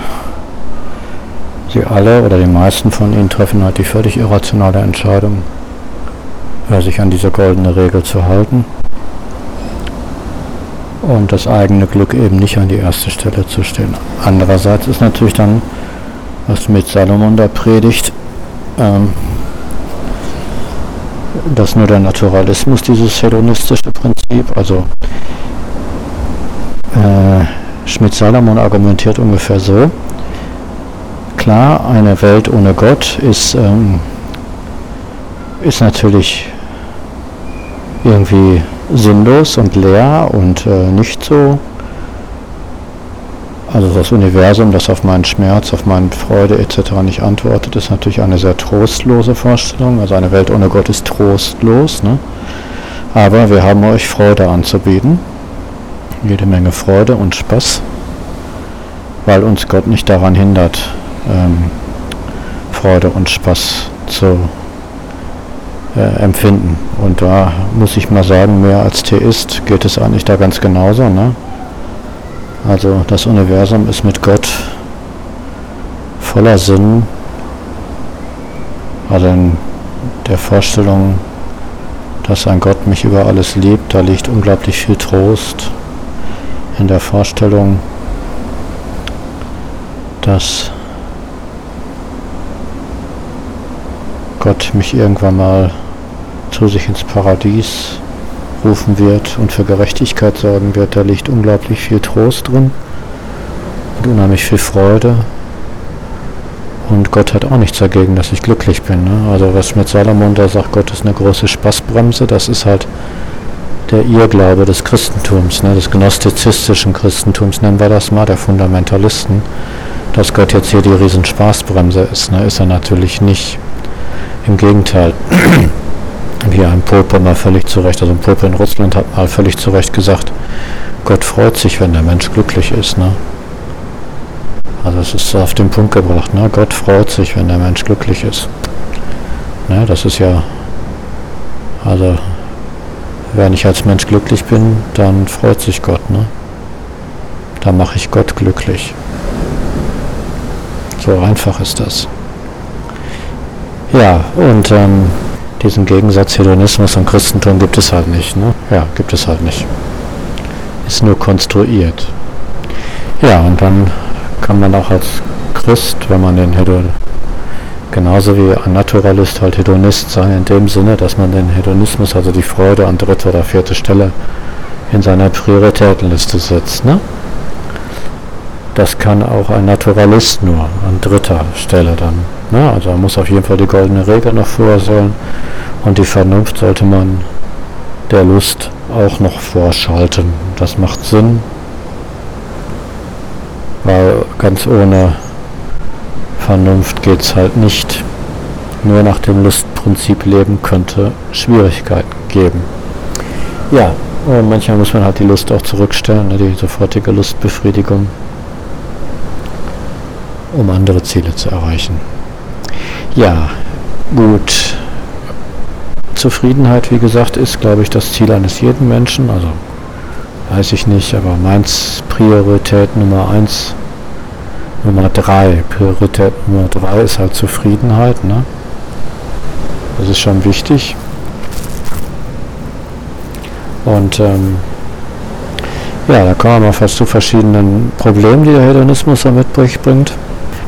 Sie alle oder die meisten von ihnen treffen halt die völlig irrationale Entscheidung, sich an diese goldene Regel zu halten und das eigene Glück eben nicht an die erste Stelle zu stellen. Andererseits ist natürlich dann, was mit Salomon da predigt, ähm, dass nur der Naturalismus dieses hedonistische Prinzip, also äh, Schmidt-Salomon argumentiert ungefähr so, klar, eine Welt ohne Gott ist, ähm, ist natürlich irgendwie sinnlos und leer und äh, nicht so. Also das Universum, das auf meinen Schmerz, auf meine Freude etc. nicht antwortet, ist natürlich eine sehr trostlose Vorstellung. Also eine Welt ohne Gott ist trostlos. Ne? Aber wir haben euch Freude anzubieten. Jede Menge Freude und Spaß, weil uns Gott nicht daran hindert, ähm, Freude und Spaß zu äh, empfinden. Und da muss ich mal sagen, mehr als Theist geht es eigentlich da ganz genauso. Ne? Also das Universum ist mit Gott voller Sinn, also in der Vorstellung, dass ein Gott mich über alles liebt, da liegt unglaublich viel Trost. In der Vorstellung, dass Gott mich irgendwann mal zu sich ins Paradies rufen wird und für Gerechtigkeit sorgen wird, da liegt unglaublich viel Trost drin und unheimlich viel Freude. Und Gott hat auch nichts dagegen, dass ich glücklich bin. Ne? Also was mit Salomon da sagt, Gott ist eine große Spaßbremse, das ist halt der Irrglaube des Christentums, ne? des gnostizistischen Christentums, nennen wir das mal, der Fundamentalisten, dass Gott jetzt hier die riesen Spaßbremse ist. Ne? Ist er natürlich nicht. Im Gegenteil. Wie ein Pope mal völlig zu Recht, also ein Pope in Russland hat mal völlig zu Recht gesagt, Gott freut sich, wenn der Mensch glücklich ist. Ne? Also es ist auf den Punkt gebracht, ne? Gott freut sich, wenn der Mensch glücklich ist. Ne? Das ist ja, also wenn ich als Mensch glücklich bin, dann freut sich Gott. Ne? Dann mache ich Gott glücklich. So einfach ist das. Ja, und ähm, diesen Gegensatz Hedonismus und Christentum gibt es halt nicht. Ne? Ja, gibt es halt nicht. Ist nur konstruiert. Ja, und dann kann man auch als Christ, wenn man den Hedon, genauso wie ein Naturalist halt Hedonist sein, in dem Sinne, dass man den Hedonismus, also die Freude an dritter oder vierter Stelle in seiner Prioritätenliste setzt. Ne? Das kann auch ein Naturalist nur an dritter Stelle dann. Ne? Also man muss auf jeden Fall die goldene Regel noch vorsehen und die Vernunft sollte man der Lust auch noch vorschalten. Das macht Sinn, weil ganz ohne Vernunft geht es halt nicht. Nur nach dem Lustprinzip leben könnte Schwierigkeiten geben. Ja, manchmal muss man halt die Lust auch zurückstellen, ne, die sofortige Lustbefriedigung, um andere Ziele zu erreichen. Ja, gut. Zufriedenheit, wie gesagt, ist, glaube ich, das Ziel eines jeden Menschen. Also weiß ich nicht, aber meins Priorität Nummer 1, Nummer 3. Priorität Nummer 3 ist halt Zufriedenheit. Ne? Das ist schon wichtig. Und ähm, ja, da kommen wir mal fast zu verschiedenen Problemen, die der Hedonismus so mitbringt.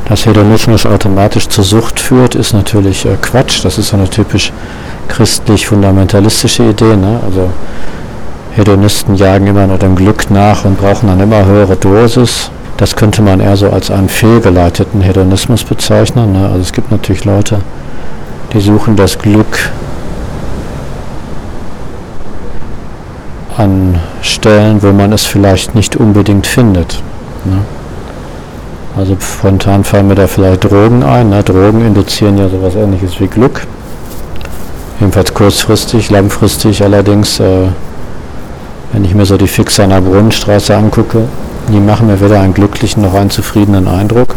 Dass Hedonismus automatisch zur Sucht führt, ist natürlich äh, Quatsch. Das ist eine typisch christlich-fundamentalistische Idee. Ne? Also Hedonisten jagen immer nur dem Glück nach und brauchen dann immer höhere Dosis. Das könnte man eher so als einen fehlgeleiteten Hedonismus bezeichnen. Ne? Also es gibt natürlich Leute, die suchen das Glück an Stellen, wo man es vielleicht nicht unbedingt findet. Ne? Also spontan fallen mir da vielleicht Drogen ein. Ne? Drogen induzieren ja sowas ähnliches wie Glück. Jedenfalls kurzfristig, langfristig allerdings äh, wenn ich mir so die Fixer der Brunnenstraße angucke, die machen mir weder einen glücklichen noch einen zufriedenen Eindruck.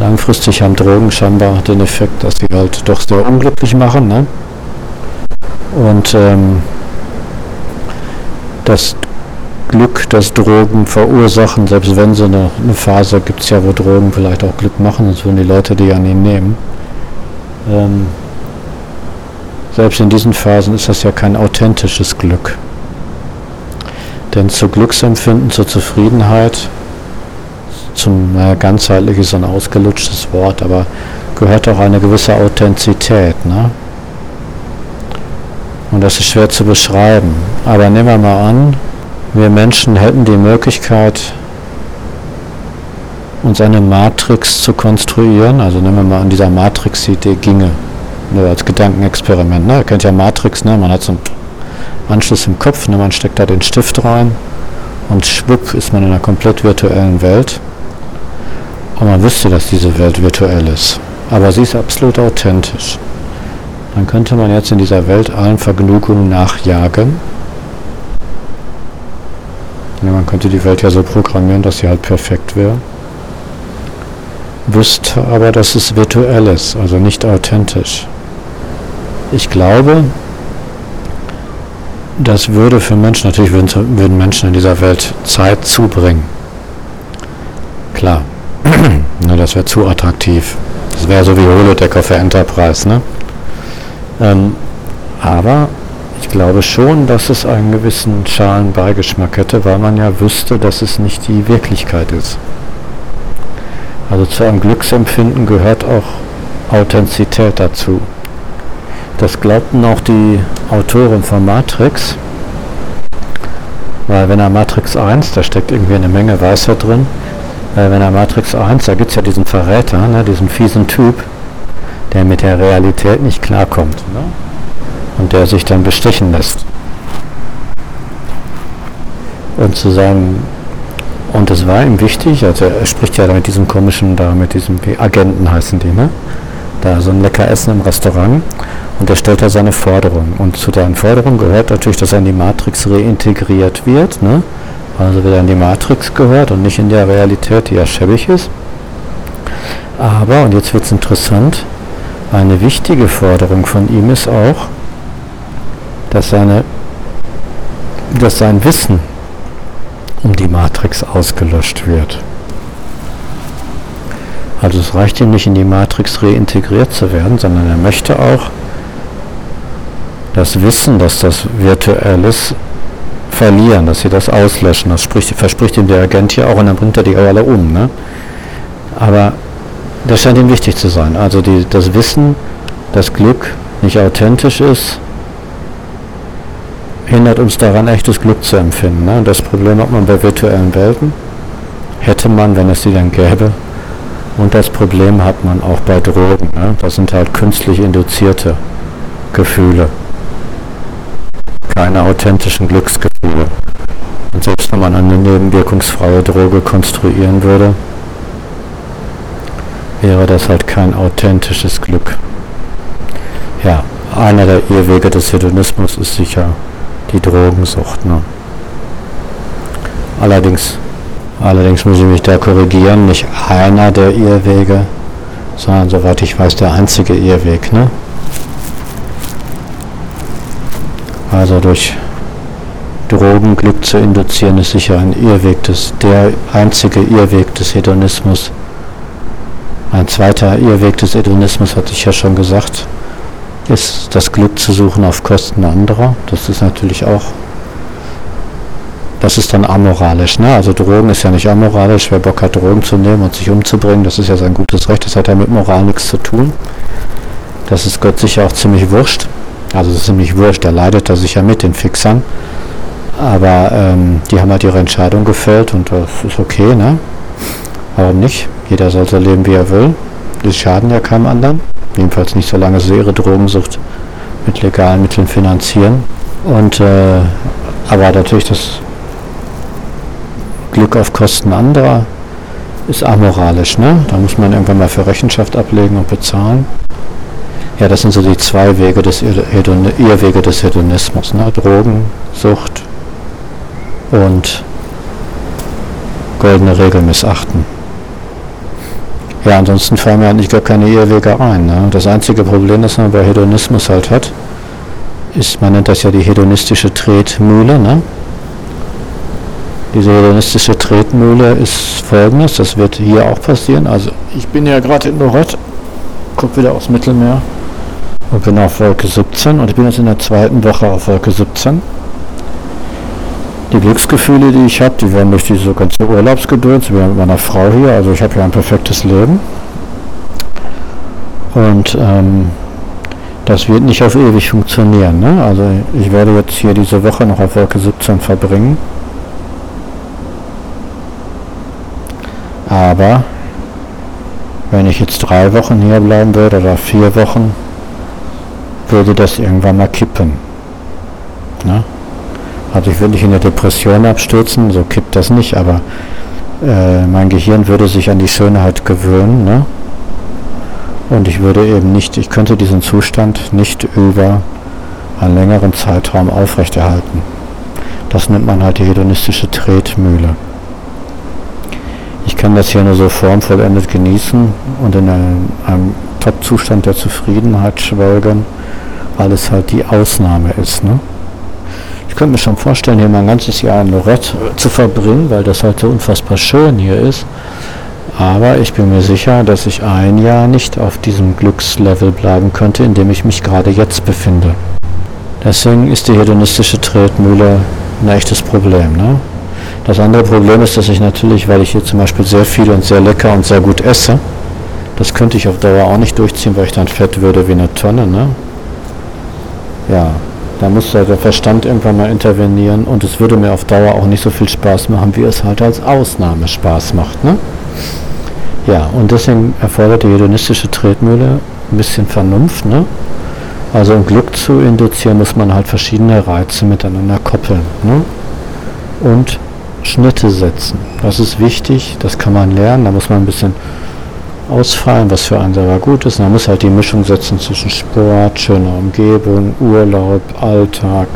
Langfristig haben Drogen scheinbar den Effekt, dass sie halt doch sehr unglücklich machen. Ne? Und ähm, das Glück, das Drogen verursachen, selbst wenn sie eine, eine Phase gibt es ja, wo Drogen vielleicht auch Glück machen, sonst würden die Leute die an ihn nehmen. Ähm, selbst in diesen Phasen ist das ja kein authentisches Glück. Denn zu Glücksempfinden, zur Zufriedenheit, zum naja, ganzheitlich ist ein ausgelutschtes Wort, aber gehört auch eine gewisse Authentizität. Ne? Und das ist schwer zu beschreiben. Aber nehmen wir mal an, wir Menschen hätten die Möglichkeit, uns eine Matrix zu konstruieren. Also nehmen wir mal an, dieser Matrix-Idee ginge. Nur als Gedankenexperiment. Ne? Ihr kennt ja Matrix, ne? man hat so ein Anschluss im Kopf, ne, man steckt da den Stift rein und schwupp ist man in einer komplett virtuellen Welt. Und man wüsste, dass diese Welt virtuell ist. Aber sie ist absolut authentisch. Dann könnte man jetzt in dieser Welt allen Vergnügungen nachjagen. Ja, man könnte die Welt ja so programmieren, dass sie halt perfekt wäre. Wüsste aber, dass es virtuell ist, also nicht authentisch. ich glaube, das würde für Menschen, natürlich würden, würden Menschen in dieser Welt Zeit zubringen. Klar, *clears throat* ne, das wäre zu attraktiv. Das wäre so wie Holodeck auf der Enterprise. Ne? Ähm, aber ich glaube schon, dass es einen gewissen schalen Beigeschmack hätte, weil man ja wüsste, dass es nicht die Wirklichkeit ist. Also zu einem Glücksempfinden gehört auch Authentizität dazu. Das glaubten auch die Autoren von Matrix, weil wenn er Matrix 1, da steckt irgendwie eine Menge Weisheit drin, wenn er Matrix 1, da gibt es ja diesen Verräter, ne, diesen fiesen Typ, der mit der Realität nicht klarkommt ne? Und der sich dann bestechen lässt. Und zu sagen, und es war ihm wichtig, also er spricht ja mit diesem komischen, da mit diesem, Agenten heißen die, ne? Da so ein lecker Essen im Restaurant und er stellt da seine Forderung. Und zu seinen Forderungen gehört natürlich, dass er in die Matrix reintegriert wird, ne? Also wieder in die Matrix gehört und nicht in der Realität, die ja schäbig ist. Aber, und jetzt wird es interessant, eine wichtige Forderung von ihm ist auch, dass, seine, dass sein Wissen um die Matrix ausgelöscht wird. Also es reicht ihm nicht in die Matrix reintegriert zu werden, sondern er möchte auch das Wissen, dass das virtuell ist, verlieren, dass sie das auslöschen. Das spricht, verspricht ihm der Agent hier auch und dann bringt er die alle um. Ne? Aber das scheint ihm wichtig zu sein. Also die, das Wissen, dass Glück nicht authentisch ist, hindert uns daran, echtes Glück zu empfinden. Ne? Und das Problem hat man bei virtuellen Welten. Hätte man, wenn es sie dann gäbe. Und das Problem hat man auch bei Drogen. Ne? Das sind halt künstlich induzierte Gefühle. Keine authentischen Glücksgefühle. Und selbst wenn man eine nebenwirkungsfreie Droge konstruieren würde, wäre das halt kein authentisches Glück. Ja, einer der Irrwege des Hedonismus ist sicher die Drogensucht. Ne? Allerdings, allerdings muss ich mich da korrigieren, nicht einer der Irrwege, sondern soweit ich weiß der einzige Irrweg. Ne? Also durch Drogen Glück zu induzieren ist sicher ein Irrweg des, der einzige Irrweg des Hedonismus. Ein zweiter Irrweg des Hedonismus hatte ich ja schon gesagt, ist das Glück zu suchen auf Kosten anderer. Das ist natürlich auch, das ist dann amoralisch. Ne? Also Drogen ist ja nicht amoralisch. Wer Bock hat, Drogen zu nehmen und sich umzubringen, das ist ja sein gutes Recht. Das hat ja mit Moral nichts zu tun. Das ist Gott sicher auch ziemlich wurscht. Also es ist ziemlich wurscht, da leidet er sicher mit den Fixern. Aber ähm, die haben halt ihre Entscheidung gefällt und das ist okay, ne? Warum nicht? Jeder soll so leben, wie er will. Die schaden ja keinem anderen. Jedenfalls nicht, solange sie ihre Drogensucht mit legalen Mitteln finanzieren. Und äh, aber natürlich das Glück auf Kosten anderer ist amoralisch, ne? Da muss man irgendwann mal für Rechenschaft ablegen und bezahlen. Ja, das sind so die zwei Wege des Irrwege des Hedonismus, ne? Drogensucht und goldene Regel missachten. Ja, ansonsten fallen mir eigentlich gar keine Irrwege ein. Ne? Das einzige Problem, das man bei Hedonismus halt hat, ist, man nennt das ja die hedonistische Tretmühle. Ne? Diese hedonistische Tretmühle ist folgendes, das wird hier auch passieren. Also ich bin ja gerade in Lorette, guck wieder aufs Mittelmeer und bin auf Wolke 17 und ich bin jetzt in der zweiten Woche auf Wolke 17 die Glücksgefühle, die ich habe, die werden durch diese ganze Urlaubsgedöns, mit meiner Frau hier, also ich habe ja ein perfektes Leben. Und ähm, das wird nicht auf ewig funktionieren. Ne? Also ich werde jetzt hier diese Woche noch auf Wolke 17 verbringen. Aber wenn ich jetzt drei Wochen hier bleiben würde oder vier Wochen, würde das irgendwann mal kippen. Ne? Also ich würde nicht in eine Depression abstürzen, so kippt das nicht, aber äh, mein Gehirn würde sich an die Schönheit gewöhnen. Ne? Und ich würde eben nicht, ich könnte diesen Zustand nicht über einen längeren Zeitraum aufrechterhalten. Das nennt man halt die hedonistische Tretmühle. Ich kann das hier nur so formvollendet genießen und in einem, einem Top-Zustand der Zufriedenheit schwelgen weil es halt die Ausnahme ist. Ne? Könnte mir schon vorstellen, hier mein ganzes Jahr in Lorette zu verbringen, weil das so unfassbar schön hier ist. Aber ich bin mir sicher, dass ich ein Jahr nicht auf diesem Glückslevel bleiben könnte, in dem ich mich gerade jetzt befinde. Deswegen ist die hedonistische Tretmühle ein echtes Problem. Ne? Das andere Problem ist, dass ich natürlich, weil ich hier zum Beispiel sehr viel und sehr lecker und sehr gut esse, das könnte ich auf Dauer auch nicht durchziehen, weil ich dann fett würde wie eine Tonne. Ne? Ja, da muss der Verstand irgendwann mal intervenieren und es würde mir auf Dauer auch nicht so viel Spaß machen, wie es halt als Ausnahme Spaß macht. Ne? Ja, und deswegen erfordert die hedonistische Tretmühle ein bisschen Vernunft. Ne? Also um Glück zu induzieren, muss man halt verschiedene Reize miteinander koppeln. Ne? Und Schnitte setzen. Das ist wichtig, das kann man lernen, da muss man ein bisschen ausfallen, was für einen selber gut ist. Man muss halt die Mischung setzen zwischen Sport, schöner Umgebung, Urlaub, Alltag,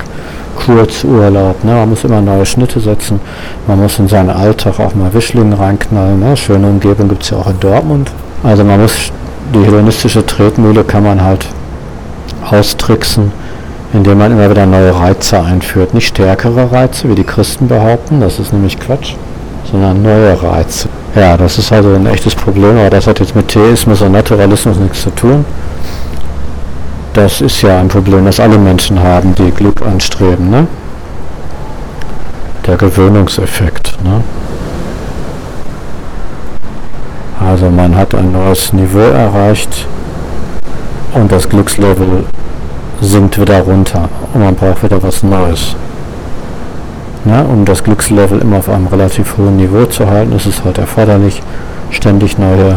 Kurzurlaub. Ne? Man muss immer neue Schnitte setzen. Man muss in seinen Alltag auch mal Wischlingen reinknallen. Ne? Schöne Umgebung gibt es ja auch in Dortmund. Also man muss, die hedonistische Tretmühle kann man halt austricksen, indem man immer wieder neue Reize einführt. Nicht stärkere Reize, wie die Christen behaupten, das ist nämlich Quatsch, sondern neue Reize. Ja, das ist also ein echtes Problem, aber das hat jetzt mit Theismus und Naturalismus nichts zu tun. Das ist ja ein Problem, das alle Menschen haben, die Glück anstreben. Ne? Der Gewöhnungseffekt. Ne? Also man hat ein neues Niveau erreicht und das Glückslevel sinkt wieder runter und man braucht wieder was Neues. Ja, um das Glückslevel immer auf einem relativ hohen Niveau zu halten, ist es halt erforderlich, ständig neue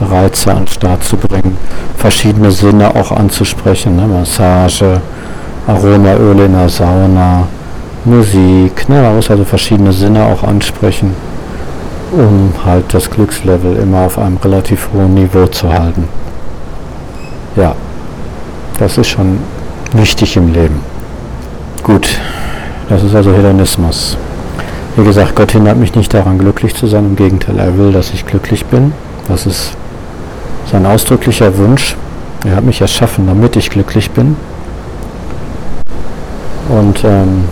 Reize an den Start zu bringen, verschiedene Sinne auch anzusprechen, ne? Massage, Aromaöle in der Sauna, Musik, ne? man muss also verschiedene Sinne auch ansprechen, um halt das Glückslevel immer auf einem relativ hohen Niveau zu halten. Ja, das ist schon wichtig im Leben. Gut, das ist also Hedonismus. Wie gesagt, Gott hindert mich nicht daran, glücklich zu sein. Im Gegenteil, er will, dass ich glücklich bin. Das ist sein ausdrücklicher Wunsch. Er hat mich erschaffen, damit ich glücklich bin. Und ähm,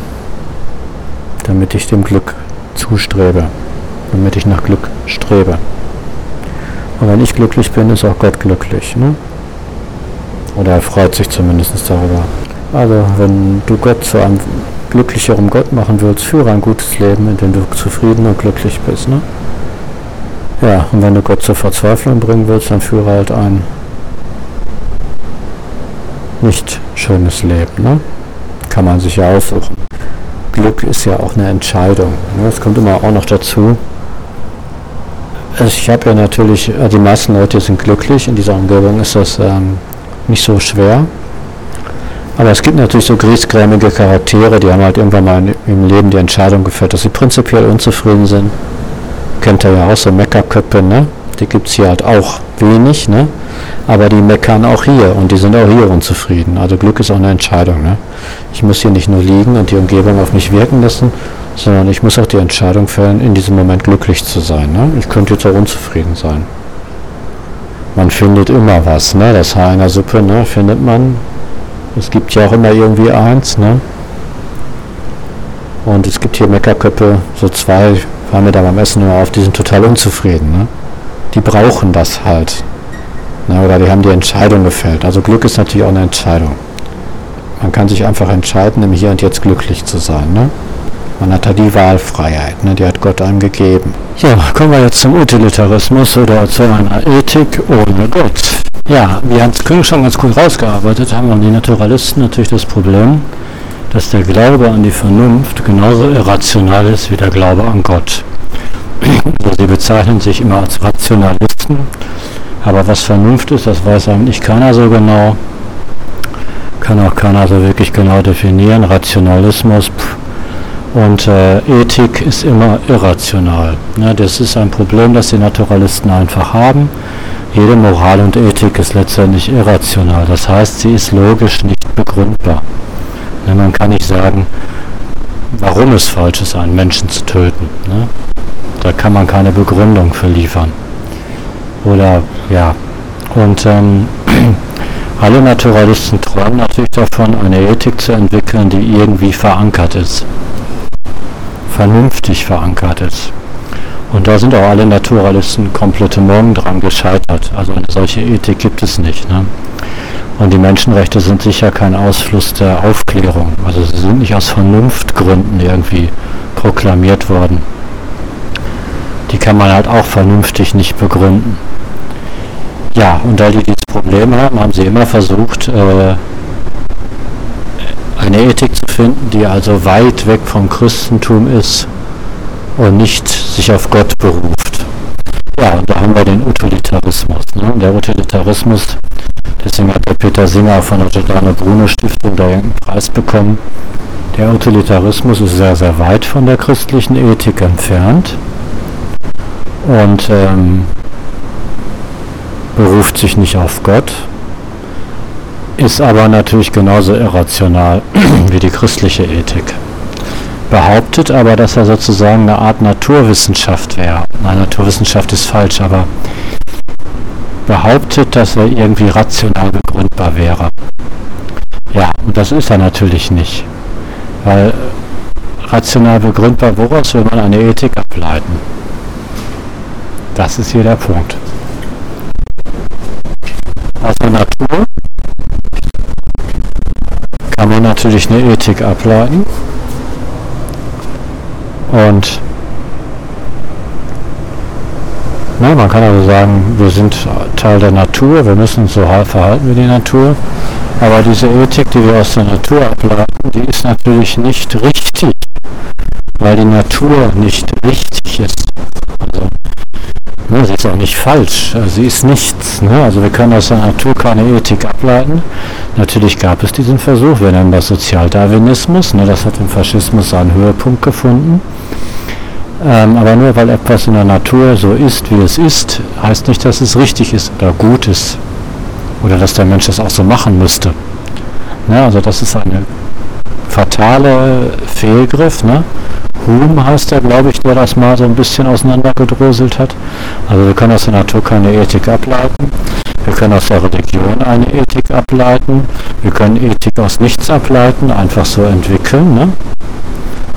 damit ich dem Glück zustrebe. Damit ich nach Glück strebe. Und wenn ich glücklich bin, ist auch Gott glücklich. Ne? Oder er freut sich zumindest darüber. Also, wenn du Gott zu einem glücklicheren Gott machen willst, führe ein gutes Leben, in dem du zufrieden und glücklich bist. Ne? Ja, und wenn du Gott zur Verzweiflung bringen willst, dann führe halt ein nicht schönes Leben. Ne? Kann man sich ja aussuchen. Glück ist ja auch eine Entscheidung. Ne? Das kommt immer auch noch dazu. Ich habe ja natürlich, äh, die meisten Leute sind glücklich. In dieser Umgebung ist das ähm, nicht so schwer. Aber es gibt natürlich so griesgrämige Charaktere, die haben halt irgendwann mal im Leben die Entscheidung gefällt, dass sie prinzipiell unzufrieden sind. Kennt ihr ja auch so Meckerköpfe, ne? Die gibt es hier halt auch wenig, ne? Aber die meckern auch hier und die sind auch hier unzufrieden. Also Glück ist auch eine Entscheidung, ne? Ich muss hier nicht nur liegen und die Umgebung auf mich wirken lassen, sondern ich muss auch die Entscheidung fällen, in diesem Moment glücklich zu sein. Ne? Ich könnte jetzt auch unzufrieden sein man findet immer was, ne? Das Haar in der Suppe, ne? Findet man. Es gibt ja auch immer irgendwie eins, ne? Und es gibt hier Meckerköpfe, so zwei, waren wir da beim Essen immer auf, die sind total unzufrieden, ne? Die brauchen das halt. Ne? Oder die haben die Entscheidung gefällt. Also Glück ist natürlich auch eine Entscheidung. Man kann sich einfach entscheiden, im Hier und Jetzt glücklich zu sein, ne? Man hat da die Wahlfreiheit, ne? die hat Gott einem gegeben. Ja, kommen wir jetzt zum Utilitarismus oder zu einer Ethik ohne Gott. Ja, wie Hans Küng schon ganz gut rausgearbeitet haben, haben die Naturalisten natürlich das Problem, dass der Glaube an die Vernunft genauso irrational ist wie der Glaube an Gott. Also sie bezeichnen sich immer als Rationalisten, aber was Vernunft ist, das weiß eigentlich keiner so genau, kann auch keiner so wirklich genau definieren. Rationalismus, pff, und äh, Ethik ist immer irrational. Ja, das ist ein Problem, das die Naturalisten einfach haben. Jede Moral und Ethik ist letztendlich irrational. Das heißt, sie ist logisch nicht begründbar. Ja, man kann nicht sagen, warum es falsch ist, einen Menschen zu töten. Ne? Da kann man keine Begründung für liefern. Oder ja. Und ähm, *clears throat* Alle Naturalisten träumen natürlich davon, eine Ethik zu entwickeln, die irgendwie verankert ist. Vernünftig verankert ist. Und da sind auch alle Naturalisten komplette Morgen dran gescheitert. Also eine solche Ethik gibt es nicht. Ne? Und die Menschenrechte sind sicher kein Ausfluss der Aufklärung. Also sie sind nicht aus Vernunftgründen irgendwie proklamiert worden. Die kann man halt auch vernünftig nicht begründen. Ja, und weil die dieses Problem haben, haben sie immer versucht, äh, eine Ethik zu finden, die also weit weg vom Christentum ist und nicht sich auf Gott beruft. Ja, und da haben wir den Utilitarismus. Ne? Der Utilitarismus, deswegen hat der Peter Singer von der Giordano Bruno Stiftung da irgendeinen Preis bekommen. Der Utilitarismus ist sehr, sehr weit von der christlichen Ethik entfernt und ähm, beruft sich nicht auf Gott, ist aber natürlich genauso irrational *clears throat* wie die christliche Ethik behauptet aber, dass er sozusagen eine Art Naturwissenschaft wäre. Nein, Naturwissenschaft ist falsch, aber behauptet, dass er irgendwie rational begründbar wäre. Ja, und das ist er natürlich nicht. Weil rational begründbar, woraus will man eine Ethik ableiten? Das ist hier der Punkt. Der Natur kann man natürlich eine Ethik ableiten. Und na, man kann also sagen, wir sind Teil der Natur, wir müssen uns so verhalten wie die Natur. Aber diese Ethik, die wir aus der Natur ableiten, die ist natürlich nicht richtig, weil die Natur nicht richtig ist. Also, ne, sie ist auch nicht falsch, sie ist nichts. Ne? Also wir können aus der Natur keine Ethik ableiten. Natürlich gab es diesen Versuch, wir nennen das Sozialdarwinismus, ne? das hat im Faschismus seinen Höhepunkt gefunden. Ähm, aber nur weil etwas in der Natur so ist, wie es ist, heißt nicht, dass es richtig ist oder gut ist. Oder dass der Mensch das auch so machen müsste. Ne? Also das ist eine fatale Fehlgriff. Ne? Hume heißt er, glaube ich, der das mal so ein bisschen auseinandergedröselt hat. Also wir können aus der Natur keine Ethik ableiten. Wir können aus der Religion eine Ethik ableiten. Wir können Ethik aus nichts ableiten, einfach so entwickeln. Ne?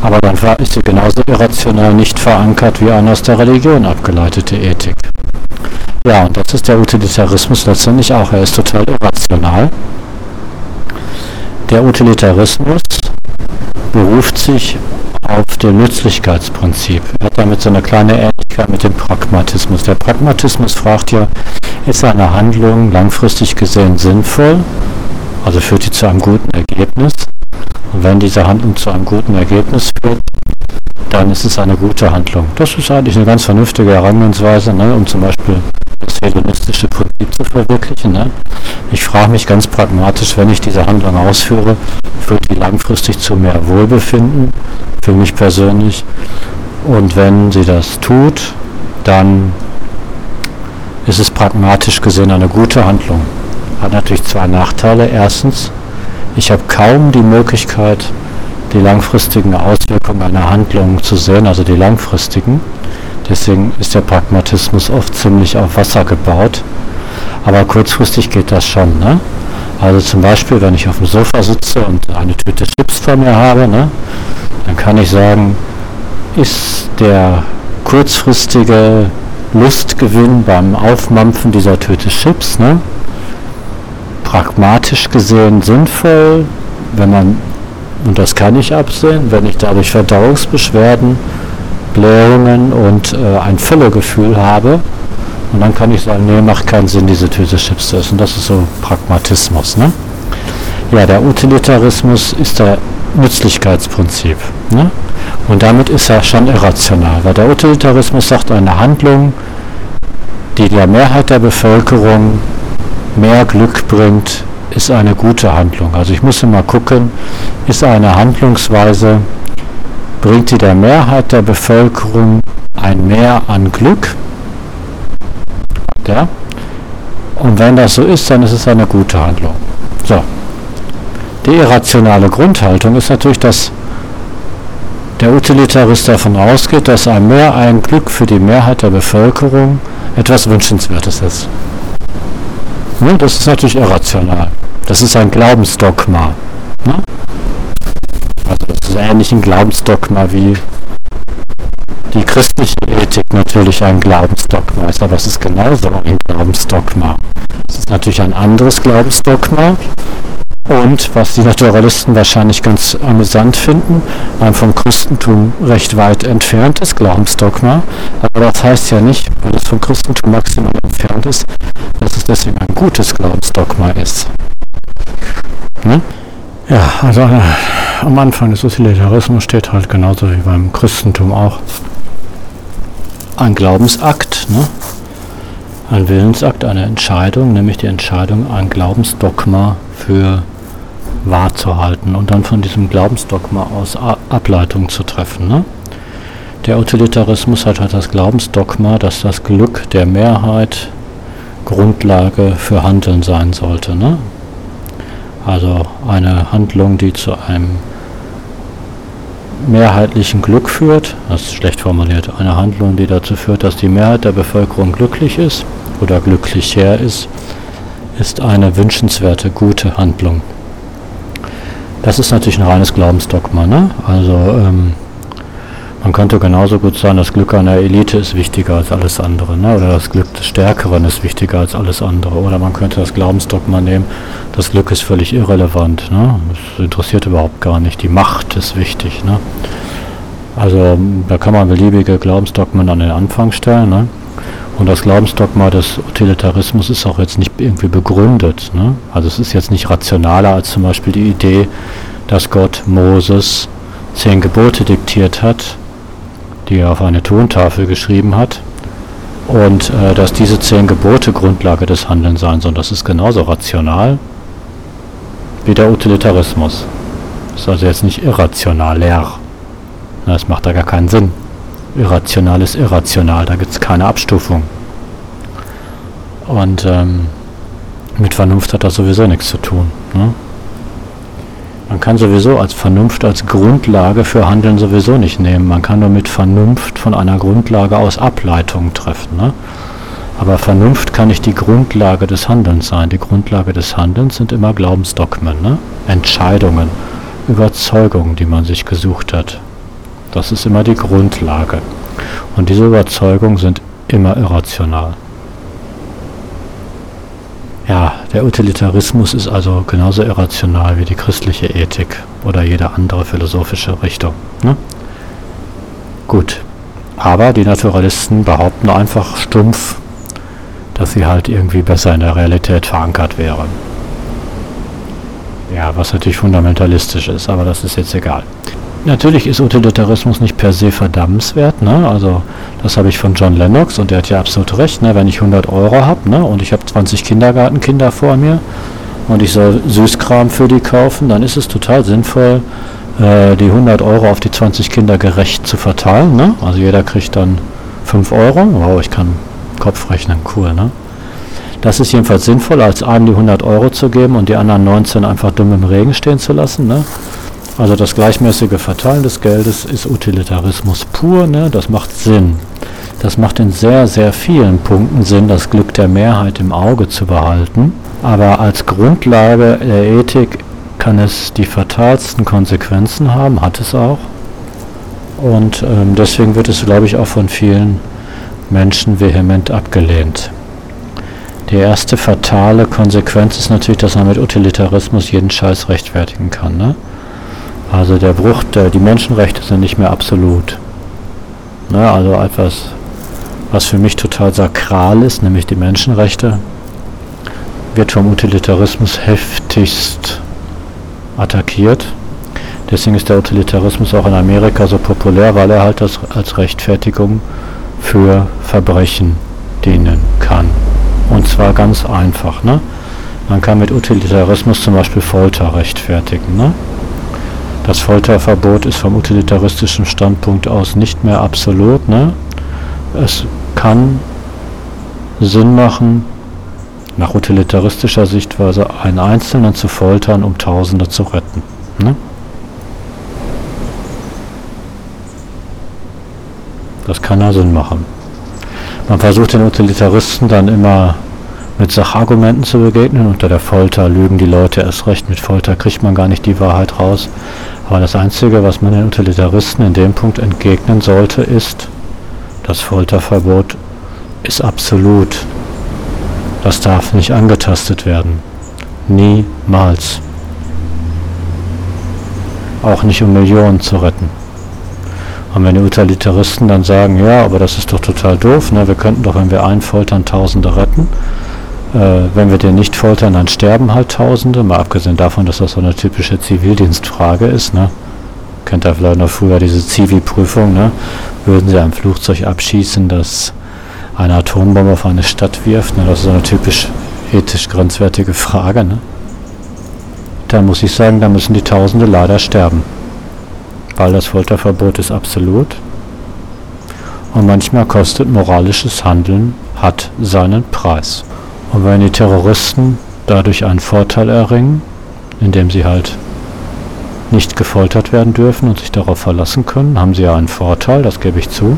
Aber dann ist sie genauso irrational nicht verankert wie eine aus der Religion abgeleitete Ethik. Ja, und das ist der Utilitarismus letztendlich auch. Er ist total irrational. Der Utilitarismus beruft sich auf dem Nützlichkeitsprinzip. Er hat damit so eine kleine Ähnlichkeit mit dem Pragmatismus. Der Pragmatismus fragt ja, ist eine Handlung langfristig gesehen sinnvoll? Also führt sie zu einem guten Ergebnis? Und wenn diese Handlung zu einem guten Ergebnis führt, dann ist es eine gute Handlung. Das ist eigentlich eine ganz vernünftige Herangehensweise, ne, um zum Beispiel das hedonistische Prinzip zu verwirklichen. Ne. Ich frage mich ganz pragmatisch, wenn ich diese Handlung ausführe, führt die langfristig zu mehr Wohlbefinden, für mich persönlich. Und wenn sie das tut, dann ist es pragmatisch gesehen eine gute Handlung. Hat natürlich zwei Nachteile. Erstens, ich habe kaum die Möglichkeit, die langfristigen Auswirkungen einer Handlung zu sehen, also die langfristigen. Deswegen ist der Pragmatismus oft ziemlich auf Wasser gebaut. Aber kurzfristig geht das schon. Ne? Also zum Beispiel, wenn ich auf dem Sofa sitze und eine Tüte Chips vor mir habe, ne, dann kann ich sagen, ist der kurzfristige Lustgewinn beim Aufmampfen dieser Tüte Chips, ne, pragmatisch gesehen sinnvoll, wenn man, und das kann ich absehen, wenn ich dadurch Verdauungsbeschwerden, Blähungen und äh, ein Völlegefühl habe. Und dann kann ich sagen, nee, macht keinen Sinn, diese Tüte Chips zu essen. Das ist so Pragmatismus. Ne? Ja, der Utilitarismus ist der Nützlichkeitsprinzip. Ne? Und damit ist er schon irrational, weil der Utilitarismus sagt, eine Handlung, die der Mehrheit der Bevölkerung mehr Glück bringt, ist eine gute Handlung. Also ich muss immer gucken, ist eine Handlungsweise, bringt die der Mehrheit der Bevölkerung ein Mehr an Glück? Ja? Und wenn das so ist, dann ist es eine gute Handlung. So. Die irrationale Grundhaltung ist natürlich, dass der Utilitarist davon ausgeht, dass ein Mehr ein Glück für die Mehrheit der Bevölkerung etwas Wünschenswertes ist. Ne? Das ist natürlich irrational. Das ist ein Glaubensdogma. Ne? Also das ist ähnlich ein Glaubensdogma wie die christliche Ethik natürlich ein Glaubensdogma ist, aber es ist genauso ein Glaubensdogma. Es ist natürlich ein anderes Glaubensdogma und was die Naturalisten wahrscheinlich ganz amüsant finden, ein vom Christentum recht weit entferntes Glaubensdogma, aber das heißt ja nicht, weil es vom Christentum maximal entfernt ist, dass es deswegen ein gutes Glaubensdogma ist. Ne? Ja, also äh, am Anfang des Utilitarismus steht halt genauso wie beim Christentum auch ein Glaubensakt, ne? ein Willensakt, eine Entscheidung, nämlich die Entscheidung, ein Glaubensdogma für wahr zu halten und dann von diesem Glaubensdogma aus Ableitungen zu treffen. Ne? Der Utilitarismus hat halt das Glaubensdogma, dass das Glück der Mehrheit Grundlage für Handeln sein sollte. Ne? Also eine Handlung, die zu einem mehrheitlichen Glück führt, das ist schlecht formuliert, eine Handlung, die dazu führt, dass die Mehrheit der Bevölkerung glücklich ist oder glücklicher ist, ist eine wünschenswerte, gute Handlung. Das ist natürlich ein reines Glaubensdogma. Ne? Also ähm, man könnte genauso gut sagen, das Glück einer Elite ist wichtiger als alles andere. Ne? Oder das Glück des Stärkeren ist wichtiger als alles andere. Oder man könnte das Glaubensdogma nehmen, das Glück ist völlig irrelevant. Ne? Das interessiert überhaupt gar nicht. Die Macht ist wichtig. Ne? Also da kann man beliebige Glaubensdogmen an den Anfang stellen. Ne? Und das Glaubensdogma des Utilitarismus ist auch jetzt nicht irgendwie begründet. Ne? Also es ist jetzt nicht rationaler als zum Beispiel die Idee, dass Gott Moses zehn Gebote diktiert hat die er auf eine Tontafel geschrieben hat. Und äh, dass diese zehn Gebote Grundlage des Handelns sein sollen, das ist genauso rational wie der Utilitarismus. Das ist also jetzt nicht irrational leer. Das macht da gar keinen Sinn. Irrational ist irrational, da gibt es keine Abstufung. Und ähm, mit Vernunft hat das sowieso nichts zu tun. Ne? Man kann sowieso als Vernunft als Grundlage für Handeln sowieso nicht nehmen. Man kann nur mit Vernunft von einer Grundlage aus Ableitungen treffen. Ne? Aber Vernunft kann nicht die Grundlage des Handelns sein. Die Grundlage des Handelns sind immer Glaubensdogmen, ne? Entscheidungen, Überzeugungen, die man sich gesucht hat. Das ist immer die Grundlage. Und diese Überzeugungen sind immer irrational. Ja, der Utilitarismus ist also genauso irrational wie die christliche Ethik oder jede andere philosophische Richtung. Ne? Gut, aber die Naturalisten behaupten einfach stumpf, dass sie halt irgendwie besser in der Realität verankert wären. Ja, was natürlich fundamentalistisch ist, aber das ist jetzt egal. Natürlich ist Utilitarismus nicht per se verdammenswert. Ne? Also das habe ich von John Lennox und der hat ja absolut recht. Ne? Wenn ich 100 Euro habe ne? und ich habe 20 Kindergartenkinder vor mir und ich soll Süßkram für die kaufen, dann ist es total sinnvoll, äh, die 100 Euro auf die 20 Kinder gerecht zu verteilen. Ne? Also jeder kriegt dann 5 Euro. Wow, ich kann Kopf rechnen, cool. Ne? Das ist jedenfalls sinnvoll, als einem die 100 Euro zu geben und die anderen 19 einfach dumm im Regen stehen zu lassen. Ne? Also das gleichmäßige Verteilen des Geldes ist Utilitarismus pur, ne? das macht Sinn. Das macht in sehr, sehr vielen Punkten Sinn, das Glück der Mehrheit im Auge zu behalten. Aber als Grundlage der Ethik kann es die fatalsten Konsequenzen haben, hat es auch. Und ähm, deswegen wird es, glaube ich, auch von vielen Menschen vehement abgelehnt. Die erste fatale Konsequenz ist natürlich, dass man mit Utilitarismus jeden Scheiß rechtfertigen kann. Ne? Also der Bruch, der, die Menschenrechte sind nicht mehr absolut. Ne, also etwas, was für mich total sakral ist, nämlich die Menschenrechte, wird vom Utilitarismus heftigst attackiert. Deswegen ist der Utilitarismus auch in Amerika so populär, weil er halt das als Rechtfertigung für Verbrechen dienen kann. Und zwar ganz einfach. Ne? Man kann mit Utilitarismus zum Beispiel Folter rechtfertigen. Ne? Das Folterverbot ist vom utilitaristischen Standpunkt aus nicht mehr absolut. Ne? Es kann Sinn machen, nach utilitaristischer Sichtweise einen Einzelnen zu foltern, um Tausende zu retten. Ne? Das kann ja Sinn machen. Man versucht den Utilitaristen dann immer mit Sachargumenten zu begegnen. Unter der Folter lügen die Leute erst recht. Mit Folter kriegt man gar nicht die Wahrheit raus. Aber das Einzige, was man den Utilitaristen in dem Punkt entgegnen sollte, ist, das Folterverbot ist absolut. Das darf nicht angetastet werden. Niemals. Auch nicht um Millionen zu retten. Und wenn die Utilitaristen dann sagen, ja, aber das ist doch total doof, ne? wir könnten doch, wenn wir einen foltern, Tausende retten. Äh, wenn wir den nicht foltern, dann sterben halt Tausende, mal abgesehen davon, dass das so eine typische Zivildienstfrage ist. Ne? Kennt ihr vielleicht noch früher diese Zivi-Prüfung, ne? würden sie ein Flugzeug abschießen, das eine Atombombe auf eine Stadt wirft? Ne? Das ist so eine typisch ethisch grenzwertige Frage. Ne? Da muss ich sagen, da müssen die Tausende leider sterben. Weil das Folterverbot ist absolut. Und manchmal kostet moralisches Handeln, hat seinen Preis. Und wenn die Terroristen dadurch einen Vorteil erringen, indem sie halt nicht gefoltert werden dürfen und sich darauf verlassen können, haben sie ja einen Vorteil, das gebe ich zu,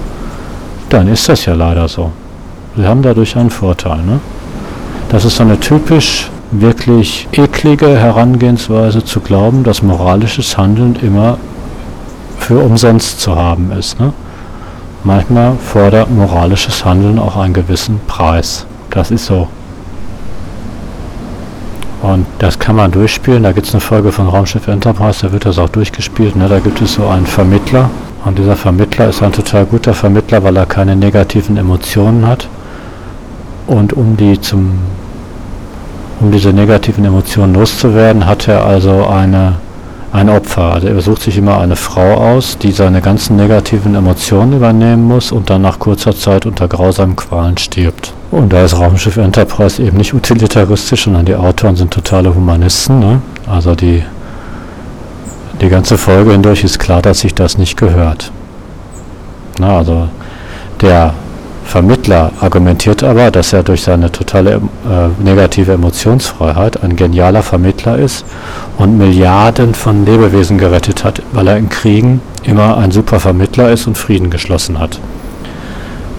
dann ist das ja leider so. Sie haben dadurch einen Vorteil. Ne? Das ist so eine typisch wirklich eklige Herangehensweise zu glauben, dass moralisches Handeln immer für umsonst zu haben ist. Ne? Manchmal fordert moralisches Handeln auch einen gewissen Preis. Das ist so. Und das kann man durchspielen. Da gibt es eine Folge von Raumschiff Enterprise, da wird das auch durchgespielt. Ne? Da gibt es so einen Vermittler. Und dieser Vermittler ist ein total guter Vermittler, weil er keine negativen Emotionen hat. Und um die zum um diese negativen Emotionen loszuwerden, hat er also eine, ein Opfer. Also er sucht sich immer eine Frau aus, die seine ganzen negativen Emotionen übernehmen muss und dann nach kurzer Zeit unter grausamen Qualen stirbt. Und da ist Raumschiff Enterprise eben nicht utilitaristisch, sondern die Autoren sind totale Humanisten. Ne? Also die, die ganze Folge hindurch ist klar, dass sich das nicht gehört. Na, also der Vermittler argumentiert aber, dass er durch seine totale äh, negative Emotionsfreiheit ein genialer Vermittler ist und Milliarden von Lebewesen gerettet hat, weil er in Kriegen immer ein super Vermittler ist und Frieden geschlossen hat.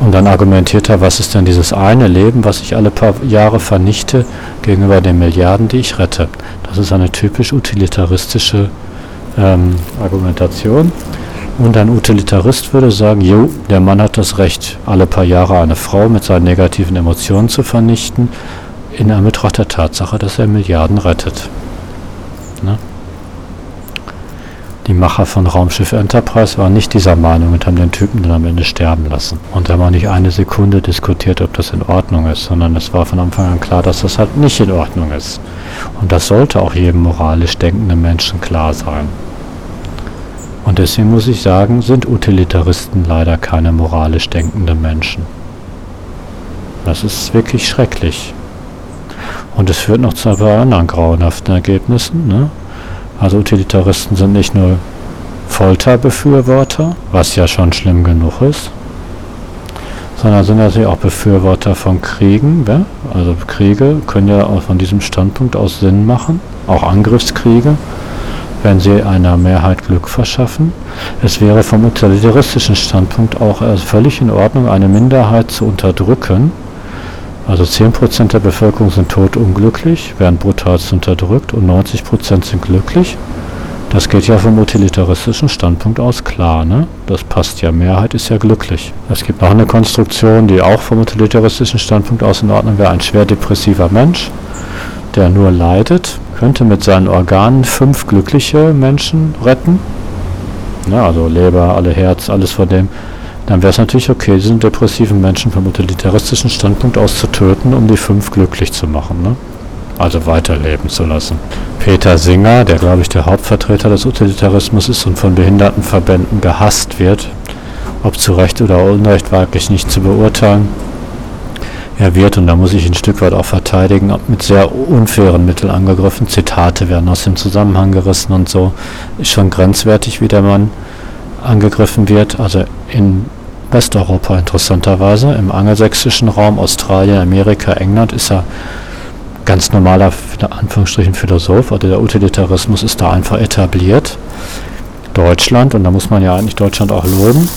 Und dann argumentiert er, was ist denn dieses eine Leben, was ich alle paar Jahre vernichte, gegenüber den Milliarden, die ich rette. Das ist eine typisch utilitaristische ähm, Argumentation. Und ein Utilitarist würde sagen, jo, der Mann hat das Recht, alle paar Jahre eine Frau mit seinen negativen Emotionen zu vernichten, in Anbetracht der Tatsache, dass er Milliarden rettet. Ne? Die Macher von Raumschiff Enterprise waren nicht dieser Meinung und haben den Typen dann am Ende sterben lassen. Und haben auch nicht eine Sekunde diskutiert, ob das in Ordnung ist, sondern es war von Anfang an klar, dass das halt nicht in Ordnung ist. Und das sollte auch jedem moralisch denkenden Menschen klar sein. Und deswegen muss ich sagen, sind Utilitaristen leider keine moralisch denkenden Menschen. Das ist wirklich schrecklich. Und es führt noch zu anderen grauenhaften Ergebnissen. Ne? Also Utilitaristen sind nicht nur Folterbefürworter, was ja schon schlimm genug ist, sondern sind natürlich auch Befürworter von Kriegen. Ja? Also Kriege können ja auch von diesem Standpunkt aus Sinn machen, auch Angriffskriege, wenn sie einer Mehrheit Glück verschaffen. Es wäre vom utilitaristischen Standpunkt auch völlig in Ordnung, eine Minderheit zu unterdrücken, also 10% der Bevölkerung sind totunglücklich, werden brutalst unterdrückt und 90% sind glücklich. Das geht ja vom utilitaristischen Standpunkt aus klar, ne? Das passt ja, Mehrheit ist ja glücklich. Es gibt noch eine Konstruktion, die auch vom utilitaristischen Standpunkt aus in Ordnung wäre. Ein schwer depressiver Mensch, der nur leidet, könnte mit seinen Organen fünf glückliche Menschen retten. Ja, also Leber, alle Herz, alles von dem dann wäre es natürlich okay, diesen depressiven Menschen vom utilitaristischen Standpunkt aus zu töten, um die fünf glücklich zu machen. Ne? Also weiterleben zu lassen. Peter Singer, der glaube ich der Hauptvertreter des Utilitarismus ist und von Behindertenverbänden gehasst wird, ob zu Recht oder Unrecht wage ich nicht zu beurteilen. Er wird, und da muss ich ein Stück weit auch verteidigen, mit sehr unfairen Mitteln angegriffen. Zitate werden aus dem Zusammenhang gerissen und so. Ist schon grenzwertig, wie der Mann angegriffen wird. Also in Westeuropa interessanterweise. Im angelsächsischen Raum, Australien, Amerika, England ist er ganz normaler Anführungsstrichen Philosoph, also der Utilitarismus ist da einfach etabliert. Deutschland, und da muss man ja eigentlich Deutschland auch loben,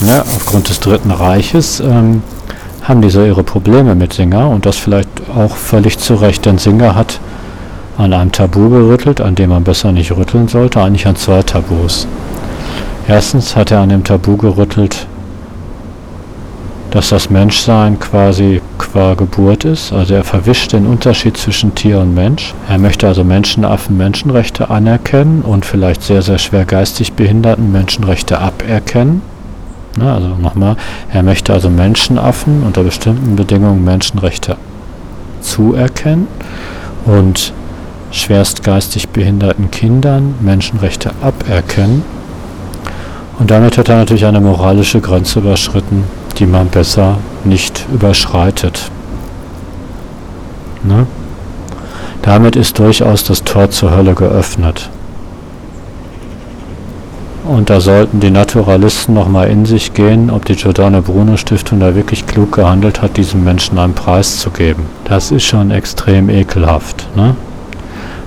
ne, aufgrund des Dritten Reiches, ähm, haben die so ihre Probleme mit Singer und das vielleicht auch völlig zu Recht, denn Singer hat an einem Tabu gerüttelt, an dem man besser nicht rütteln sollte, eigentlich an zwei Tabus. Erstens hat er an dem Tabu gerüttelt, dass das Menschsein quasi qua Geburt ist. Also er verwischt den Unterschied zwischen Tier und Mensch. Er möchte also Menschenaffen Menschenrechte anerkennen und vielleicht sehr, sehr schwer geistig behinderten Menschenrechte aberkennen. Na, also nochmal, er möchte also Menschenaffen unter bestimmten Bedingungen Menschenrechte zuerkennen und schwerst geistig behinderten Kindern Menschenrechte aberkennen. Und damit hat er natürlich eine moralische Grenze überschritten, die man besser nicht überschreitet. Ne? Damit ist durchaus das Tor zur Hölle geöffnet. Und da sollten die Naturalisten nochmal in sich gehen, ob die Giordano Bruno Stiftung da wirklich klug gehandelt hat, diesem Menschen einen Preis zu geben. Das ist schon extrem ekelhaft. Ne?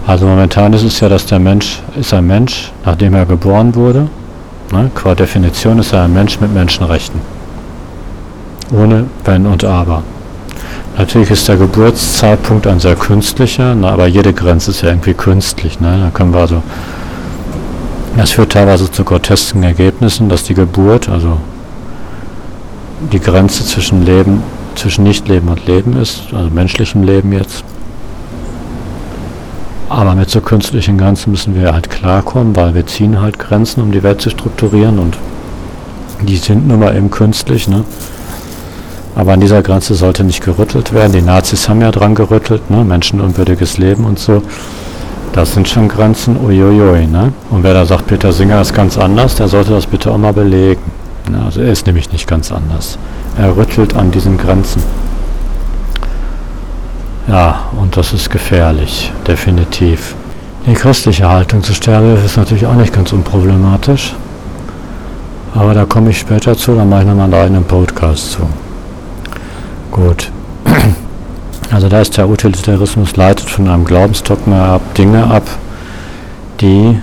Also momentan ist es ja, dass der Mensch ist ein Mensch, nachdem er geboren wurde. Ne? Qua Definition ist er ein Mensch mit Menschenrechten ohne Wenn und Aber. Natürlich ist der Geburtszeitpunkt ein sehr künstlicher, na, aber jede Grenze ist ja irgendwie künstlich. Ne? Da können wir also, das führt teilweise zu grotesken Ergebnissen, dass die Geburt, also die Grenze zwischen Leben, zwischen Nichtleben und Leben ist, also menschlichem Leben jetzt. Aber mit so künstlichen Grenzen müssen wir halt klarkommen, weil wir ziehen halt Grenzen, um die Welt zu strukturieren und die sind nun mal eben künstlich. Ne? Aber an dieser Grenze sollte nicht gerüttelt werden. Die Nazis haben ja dran gerüttelt, ne? menschenunwürdiges Leben und so. Das sind schon Grenzen, uiuiui. Ne? Und wer da sagt, Peter Singer ist ganz anders, der sollte das bitte auch mal belegen. Ne? Also er ist nämlich nicht ganz anders. Er rüttelt an diesen Grenzen. Ja, und das ist gefährlich, definitiv. Die christliche Haltung zu Sterbe ist natürlich auch nicht ganz unproblematisch. Aber da komme ich später zu, dann mache ich nochmal einen eigenen Podcast zu. Gut. Also da ist der Utilitarismus leitet von einem Glaubensdogma ab, Dinge ab, die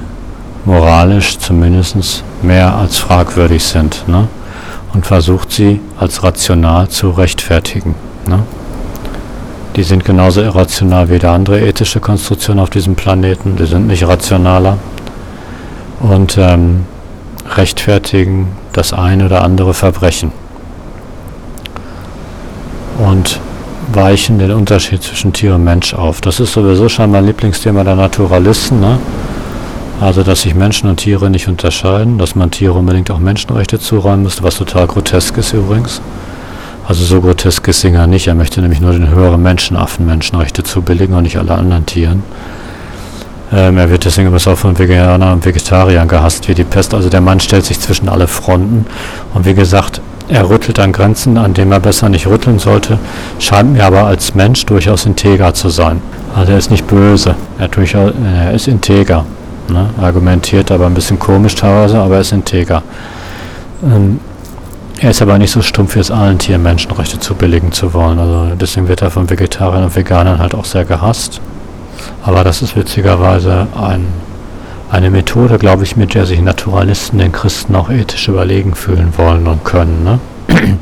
moralisch zumindest mehr als fragwürdig sind. Ne? Und versucht sie als rational zu rechtfertigen. Ne? Die sind genauso irrational wie der andere ethische Konstruktion auf diesem Planeten. Die sind nicht rationaler. Und ähm, rechtfertigen das eine oder andere Verbrechen und weichen den Unterschied zwischen Tier und Mensch auf. Das ist sowieso schon mein Lieblingsthema der Naturalisten. Ne? Also, dass sich Menschen und Tiere nicht unterscheiden, dass man Tiere unbedingt auch Menschenrechte zuräumen müsste, was total grotesk ist übrigens. Also so grotesk ist Singer nicht. Er möchte nämlich nur den höheren Menschenaffen Menschenrechte zubilligen und nicht alle anderen Tieren. Ähm, er wird deswegen übrigens auch von Veganern und Vegetariern gehasst wie die Pest. Also der Mann stellt sich zwischen alle Fronten. Und wie gesagt, er rüttelt an Grenzen, an denen er besser nicht rütteln sollte, scheint mir aber als Mensch durchaus integer zu sein. Also er ist nicht böse, er, durchaus, er ist integer. Ne? Argumentiert aber ein bisschen komisch teilweise, aber er ist integer. Ähm, er ist aber nicht so stumpf, wie es allen Tieren Menschenrechte zubilligen zu wollen. Also deswegen wird er von Vegetariern und Veganern halt auch sehr gehasst. Aber das ist witzigerweise ein eine Methode, glaube ich, mit der sich Naturalisten den Christen auch ethisch überlegen fühlen wollen und können. Ne? *clears throat*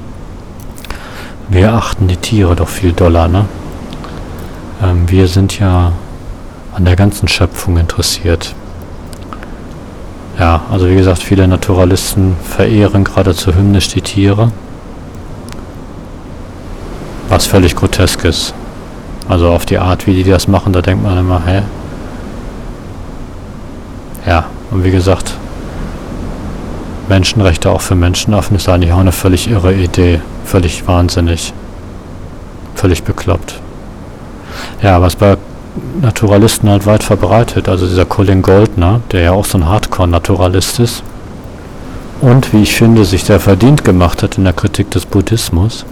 Wir achten die Tiere doch viel doller. Ne? Ähm, wir sind ja an der ganzen Schöpfung interessiert. Ja, also wie gesagt, viele Naturalisten verehren geradezu hymnisch die Tiere. Was völlig grotesk ist. Also auf die Art, wie die das machen, da denkt man immer, hä, ja, und wie gesagt, Menschenrechte auch für Menschenaffen ist eigentlich auch eine völlig irre Idee. Völlig wahnsinnig. Völlig bekloppt. Ja, was bei Naturalisten halt weit verbreitet, also dieser Colin Goldner, der ja auch so ein Hardcore-Naturalist ist und, wie ich finde, sich sehr verdient gemacht hat in der Kritik des Buddhismus,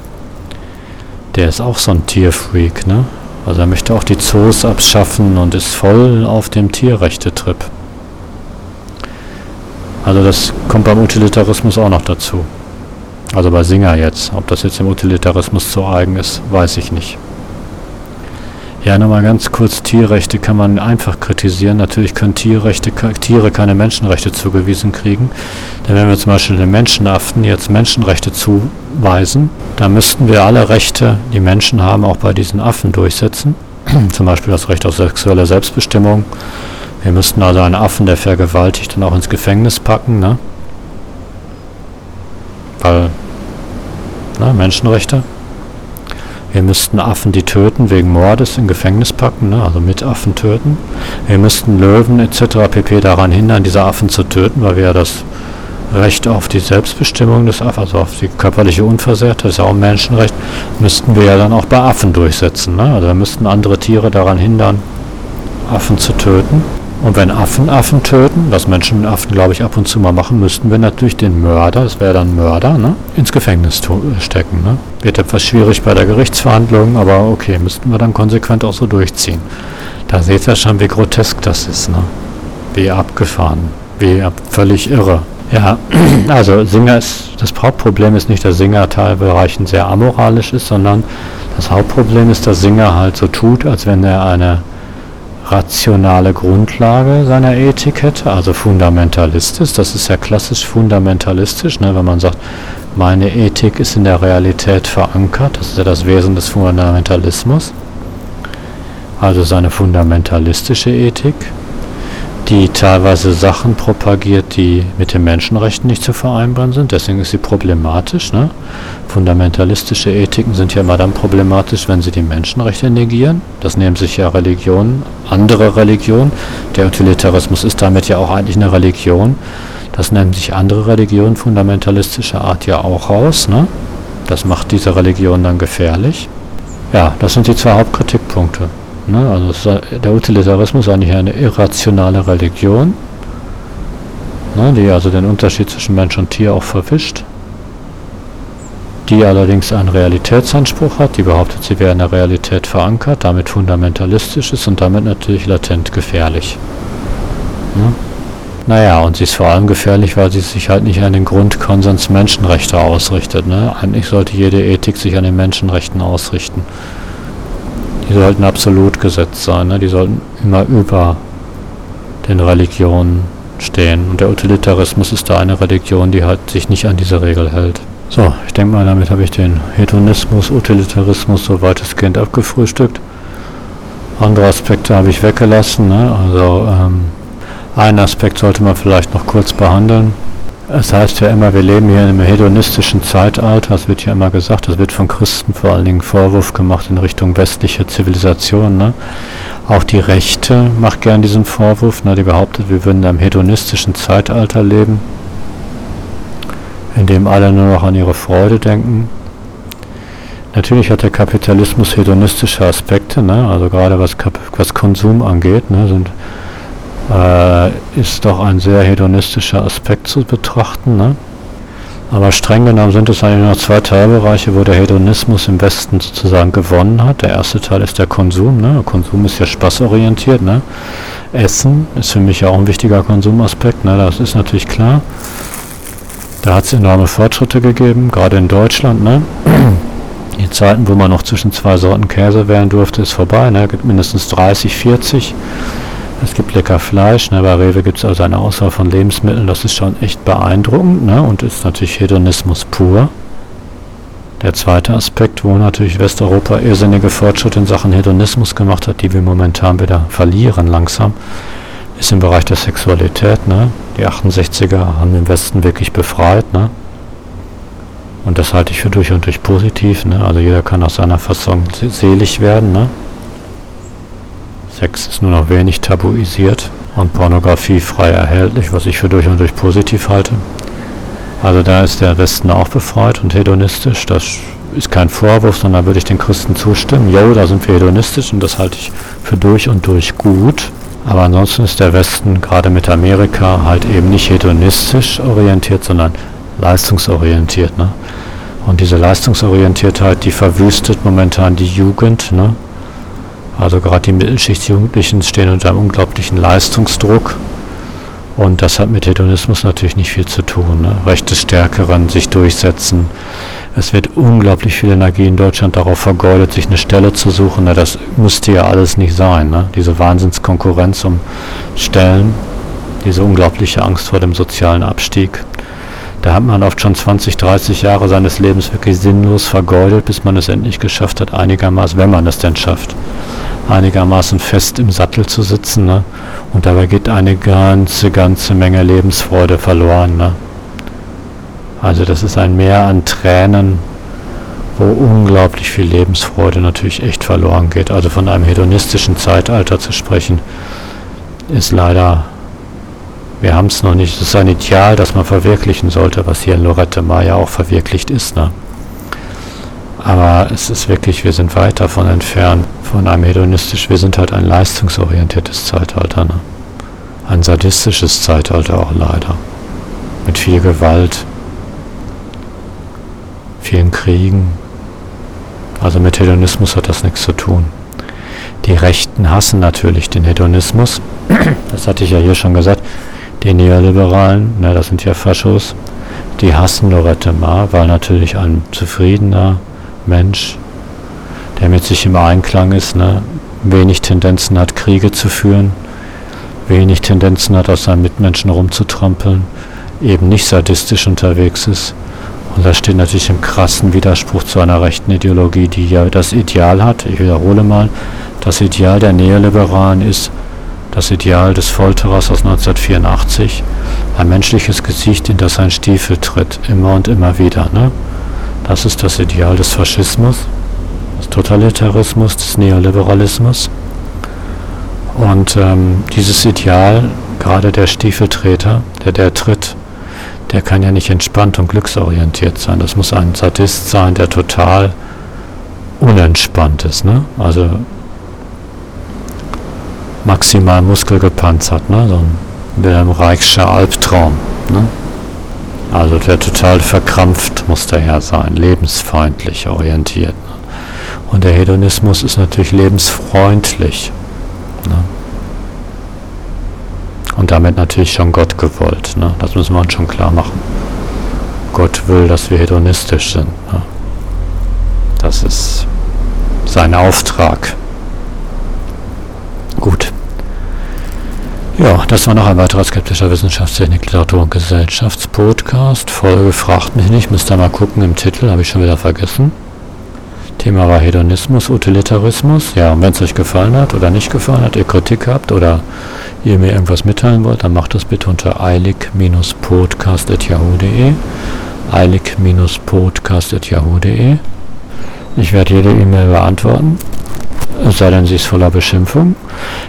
der ist auch so ein Tierfreak, ne? Also er möchte auch die Zoos abschaffen und ist voll auf dem Tierrechte-Trip. Also das kommt beim Utilitarismus auch noch dazu. Also bei Singer jetzt. Ob das jetzt dem Utilitarismus zu eigen ist, weiß ich nicht. Ja, nochmal ganz kurz, Tierrechte kann man einfach kritisieren. Natürlich können Tierrechte, Tiere keine Menschenrechte zugewiesen kriegen. Denn wenn wir zum Beispiel den Menschenaffen jetzt Menschenrechte zuweisen, dann müssten wir alle Rechte, die Menschen haben, auch bei diesen Affen durchsetzen. *clears throat* zum Beispiel das Recht auf sexuelle Selbstbestimmung. Wir müssten also einen Affen, der vergewaltigt, dann auch ins Gefängnis packen, ne? Weil, ne, Menschenrechte. Wir müssten Affen, die töten, wegen Mordes in Gefängnis packen, ne? also mit Affen töten. Wir müssten Löwen etc. pp. daran hindern, diese Affen zu töten, weil wir ja das Recht auf die Selbstbestimmung des Affen, also auf die körperliche Unversehrtheit, das ist ja auch ein Menschenrecht, müssten wir ja dann auch bei Affen durchsetzen. Ne? Also wir müssten andere Tiere daran hindern, Affen zu töten. Und wenn Affen Affen töten, was Menschen mit Affen, glaube ich, ab und zu mal machen, müssten wir natürlich den Mörder, das wäre dann Mörder, ne, ins Gefängnis stecken. Ne? Wird etwas schwierig bei der Gerichtsverhandlung, aber okay, müssten wir dann konsequent auch so durchziehen. Da seht ihr schon, wie grotesk das ist, ne? Wie abgefahren, wie völlig irre. Ja, *clears throat* also Singer ist, das Hauptproblem ist nicht, dass Singer Teilbereichen sehr amoralisch ist, sondern das Hauptproblem ist, dass Singer halt so tut, als wenn er eine rationale Grundlage seiner Ethik hätte, also fundamentalistisch. Das ist ja klassisch fundamentalistisch, ne, wenn man sagt, meine Ethik ist in der Realität verankert. Das ist ja das Wesen des Fundamentalismus. Also seine fundamentalistische Ethik die teilweise Sachen propagiert, die mit den Menschenrechten nicht zu vereinbaren sind. Deswegen ist sie problematisch. Ne? Fundamentalistische Ethiken sind ja immer dann problematisch, wenn sie die Menschenrechte negieren. Das nehmen sich ja Religionen, andere Religionen. Der Utilitarismus ist damit ja auch eigentlich eine Religion. Das nehmen sich andere Religionen fundamentalistischer Art ja auch raus. Ne? Das macht diese Religion dann gefährlich. Ja, das sind die zwei Hauptkritikpunkte. Ne? Also der Utilitarismus ist eigentlich eine irrationale Religion, ne? die also den Unterschied zwischen Mensch und Tier auch verwischt, die allerdings einen Realitätsanspruch hat, die behauptet, sie wäre in der Realität verankert, damit fundamentalistisch ist und damit natürlich latent gefährlich. Ne? Naja, und sie ist vor allem gefährlich, weil sie sich halt nicht an den Grundkonsens Menschenrechte ausrichtet. Ne? Eigentlich sollte jede Ethik sich an den Menschenrechten ausrichten die sollten absolut gesetzt sein, ne? die sollten immer über den Religionen stehen. Und der Utilitarismus ist da eine Religion, die halt sich nicht an diese Regel hält. So, ich denke mal, damit habe ich den Hedonismus, Utilitarismus so weitestgehend abgefrühstückt. Andere Aspekte habe ich weggelassen. Ne? Also ähm, einen Aspekt sollte man vielleicht noch kurz behandeln. Es heißt ja immer, wir leben hier in einem hedonistischen Zeitalter, das wird ja immer gesagt, das wird von Christen vor allen Dingen Vorwurf gemacht in Richtung westliche Zivilisation. Ne? Auch die Rechte macht gern diesen Vorwurf, ne? die behauptet, wir würden in einem hedonistischen Zeitalter leben, in dem alle nur noch an ihre Freude denken. Natürlich hat der Kapitalismus hedonistische Aspekte, ne? also gerade was, was Konsum angeht, ne? sind äh, ist doch ein sehr hedonistischer Aspekt zu betrachten. Ne? Aber streng genommen sind es eigentlich nur zwei Teilbereiche, wo der Hedonismus im Westen sozusagen gewonnen hat. Der erste Teil ist der Konsum. Ne? Konsum ist ja spaßorientiert. Ne? Essen ist für mich ja auch ein wichtiger Konsumaspekt. Ne? Das ist natürlich klar. Da hat es enorme Fortschritte gegeben, gerade in Deutschland. Ne? Die Zeiten, wo man noch zwischen zwei Sorten Käse wählen durfte, ist vorbei. Ne? Gibt mindestens 30, 40. Es gibt lecker Fleisch, ne? bei Rewe gibt es also eine Auswahl von Lebensmitteln, das ist schon echt beeindruckend ne? und ist natürlich Hedonismus pur. Der zweite Aspekt, wo natürlich Westeuropa irrsinnige Fortschritte in Sachen Hedonismus gemacht hat, die wir momentan wieder verlieren langsam, ist im Bereich der Sexualität. Ne? Die 68er haben den Westen wirklich befreit. Ne? Und das halte ich für durch und durch positiv. Ne? Also jeder kann aus seiner Fassung selig werden. Ne? Sex ist nur noch wenig tabuisiert und Pornografie frei erhältlich, was ich für durch und durch positiv halte. Also da ist der Westen auch befreit und hedonistisch. Das ist kein Vorwurf, sondern würde ich den Christen zustimmen. Jo, da sind wir hedonistisch und das halte ich für durch und durch gut. Aber ansonsten ist der Westen gerade mit Amerika halt eben nicht hedonistisch orientiert, sondern leistungsorientiert. Ne? Und diese Leistungsorientiertheit, die verwüstet momentan die Jugend. Ne? Also gerade die Mittelschichtsjugendlichen stehen unter einem unglaublichen Leistungsdruck. Und das hat mit Hedonismus natürlich nicht viel zu tun. Ne? Recht des Stärkeren, sich durchsetzen. Es wird unglaublich viel Energie in Deutschland darauf vergeudet, sich eine Stelle zu suchen. Ne? Das müsste ja alles nicht sein. Ne? Diese Wahnsinnskonkurrenz um Stellen, diese unglaubliche Angst vor dem sozialen Abstieg. Da hat man oft schon 20, 30 Jahre seines Lebens wirklich sinnlos vergeudet, bis man es endlich geschafft hat, einigermaßen, wenn man es denn schafft, einigermaßen fest im Sattel zu sitzen. Ne? Und dabei geht eine ganze, ganze Menge Lebensfreude verloren. Ne? Also das ist ein Meer an Tränen, wo unglaublich viel Lebensfreude natürlich echt verloren geht. Also von einem hedonistischen Zeitalter zu sprechen, ist leider wir haben es noch nicht. Es ist ein Ideal, das man verwirklichen sollte, was hier in Lorette Mar ja auch verwirklicht ist. Ne? Aber es ist wirklich, wir sind weit davon entfernt, von einem hedonistisch, wir sind halt ein leistungsorientiertes Zeitalter. Ne? Ein sadistisches Zeitalter auch leider. Mit viel Gewalt, vielen Kriegen. Also mit Hedonismus hat das nichts zu tun. Die Rechten hassen natürlich den Hedonismus. *clears throat* Das hatte ich ja hier schon gesagt die Neoliberalen, ne, das sind ja Faschos, die hassen Lorette Mar, weil natürlich ein zufriedener Mensch, der mit sich im Einklang ist, ne, wenig Tendenzen hat, Kriege zu führen, wenig Tendenzen hat, aus seinen Mitmenschen rumzutrampeln, eben nicht sadistisch unterwegs ist. Und das steht natürlich im krassen Widerspruch zu einer rechten Ideologie, die ja das Ideal hat, ich wiederhole mal, das Ideal der Neoliberalen ist, das Ideal des Folterers aus 1984, ein menschliches Gesicht, in das ein Stiefel tritt, immer und immer wieder. Ne? Das ist das Ideal des Faschismus, des Totalitarismus, des Neoliberalismus. Und ähm, dieses Ideal, gerade der Stiefeltreter, der der tritt, der kann ja nicht entspannt und glücksorientiert sein. Das muss ein Sadist sein, der total unentspannt ist. Ne? Also maximal muskelgepanzert, ne? so ein Wilhelm Reichscher Albtraum. Ne? Also der total verkrampft muss daher sein, lebensfeindlich orientiert. Und der Hedonismus ist natürlich lebensfreundlich. Ne? Und damit natürlich schon Gott gewollt. Ne? Das müssen wir uns schon klar machen. Gott will, dass wir hedonistisch sind. Ne? Das ist sein Auftrag. Gut. Ja, das war noch ein weiterer skeptischer Wissenschaftstechnik, Literatur und Gesellschaftspodcast. Folge fragt mich nicht, müsst ihr mal gucken im Titel, habe ich schon wieder vergessen. Thema war Hedonismus, Utilitarismus. Ja, und wenn es euch gefallen hat oder nicht gefallen hat, ihr Kritik habt oder ihr mir irgendwas mitteilen wollt, dann macht das bitte unter eilig-podcast.yahoo.de eilig-podcast.yahoo.de Ich werde jede E-Mail beantworten es sei denn, sie ist voller Beschimpfung.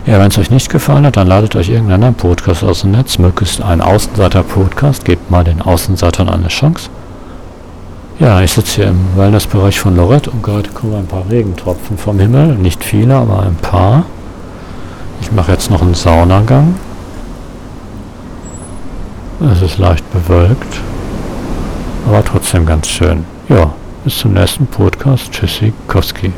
Ja, wenn es euch nicht gefallen hat, dann ladet euch irgendeinen Podcast aus dem Netz, möglichst ein Außenseiter-Podcast, gebt mal den Außenseitern eine Chance. Ja, ich sitze hier im Wellnessbereich von Lorette und gerade kommen ein paar Regentropfen vom Himmel. Nicht viele, aber ein paar. Ich mache jetzt noch einen Saunagang. Es ist leicht bewölkt, aber trotzdem ganz schön. Ja, bis zum nächsten Podcast. Tschüssi, Kowski.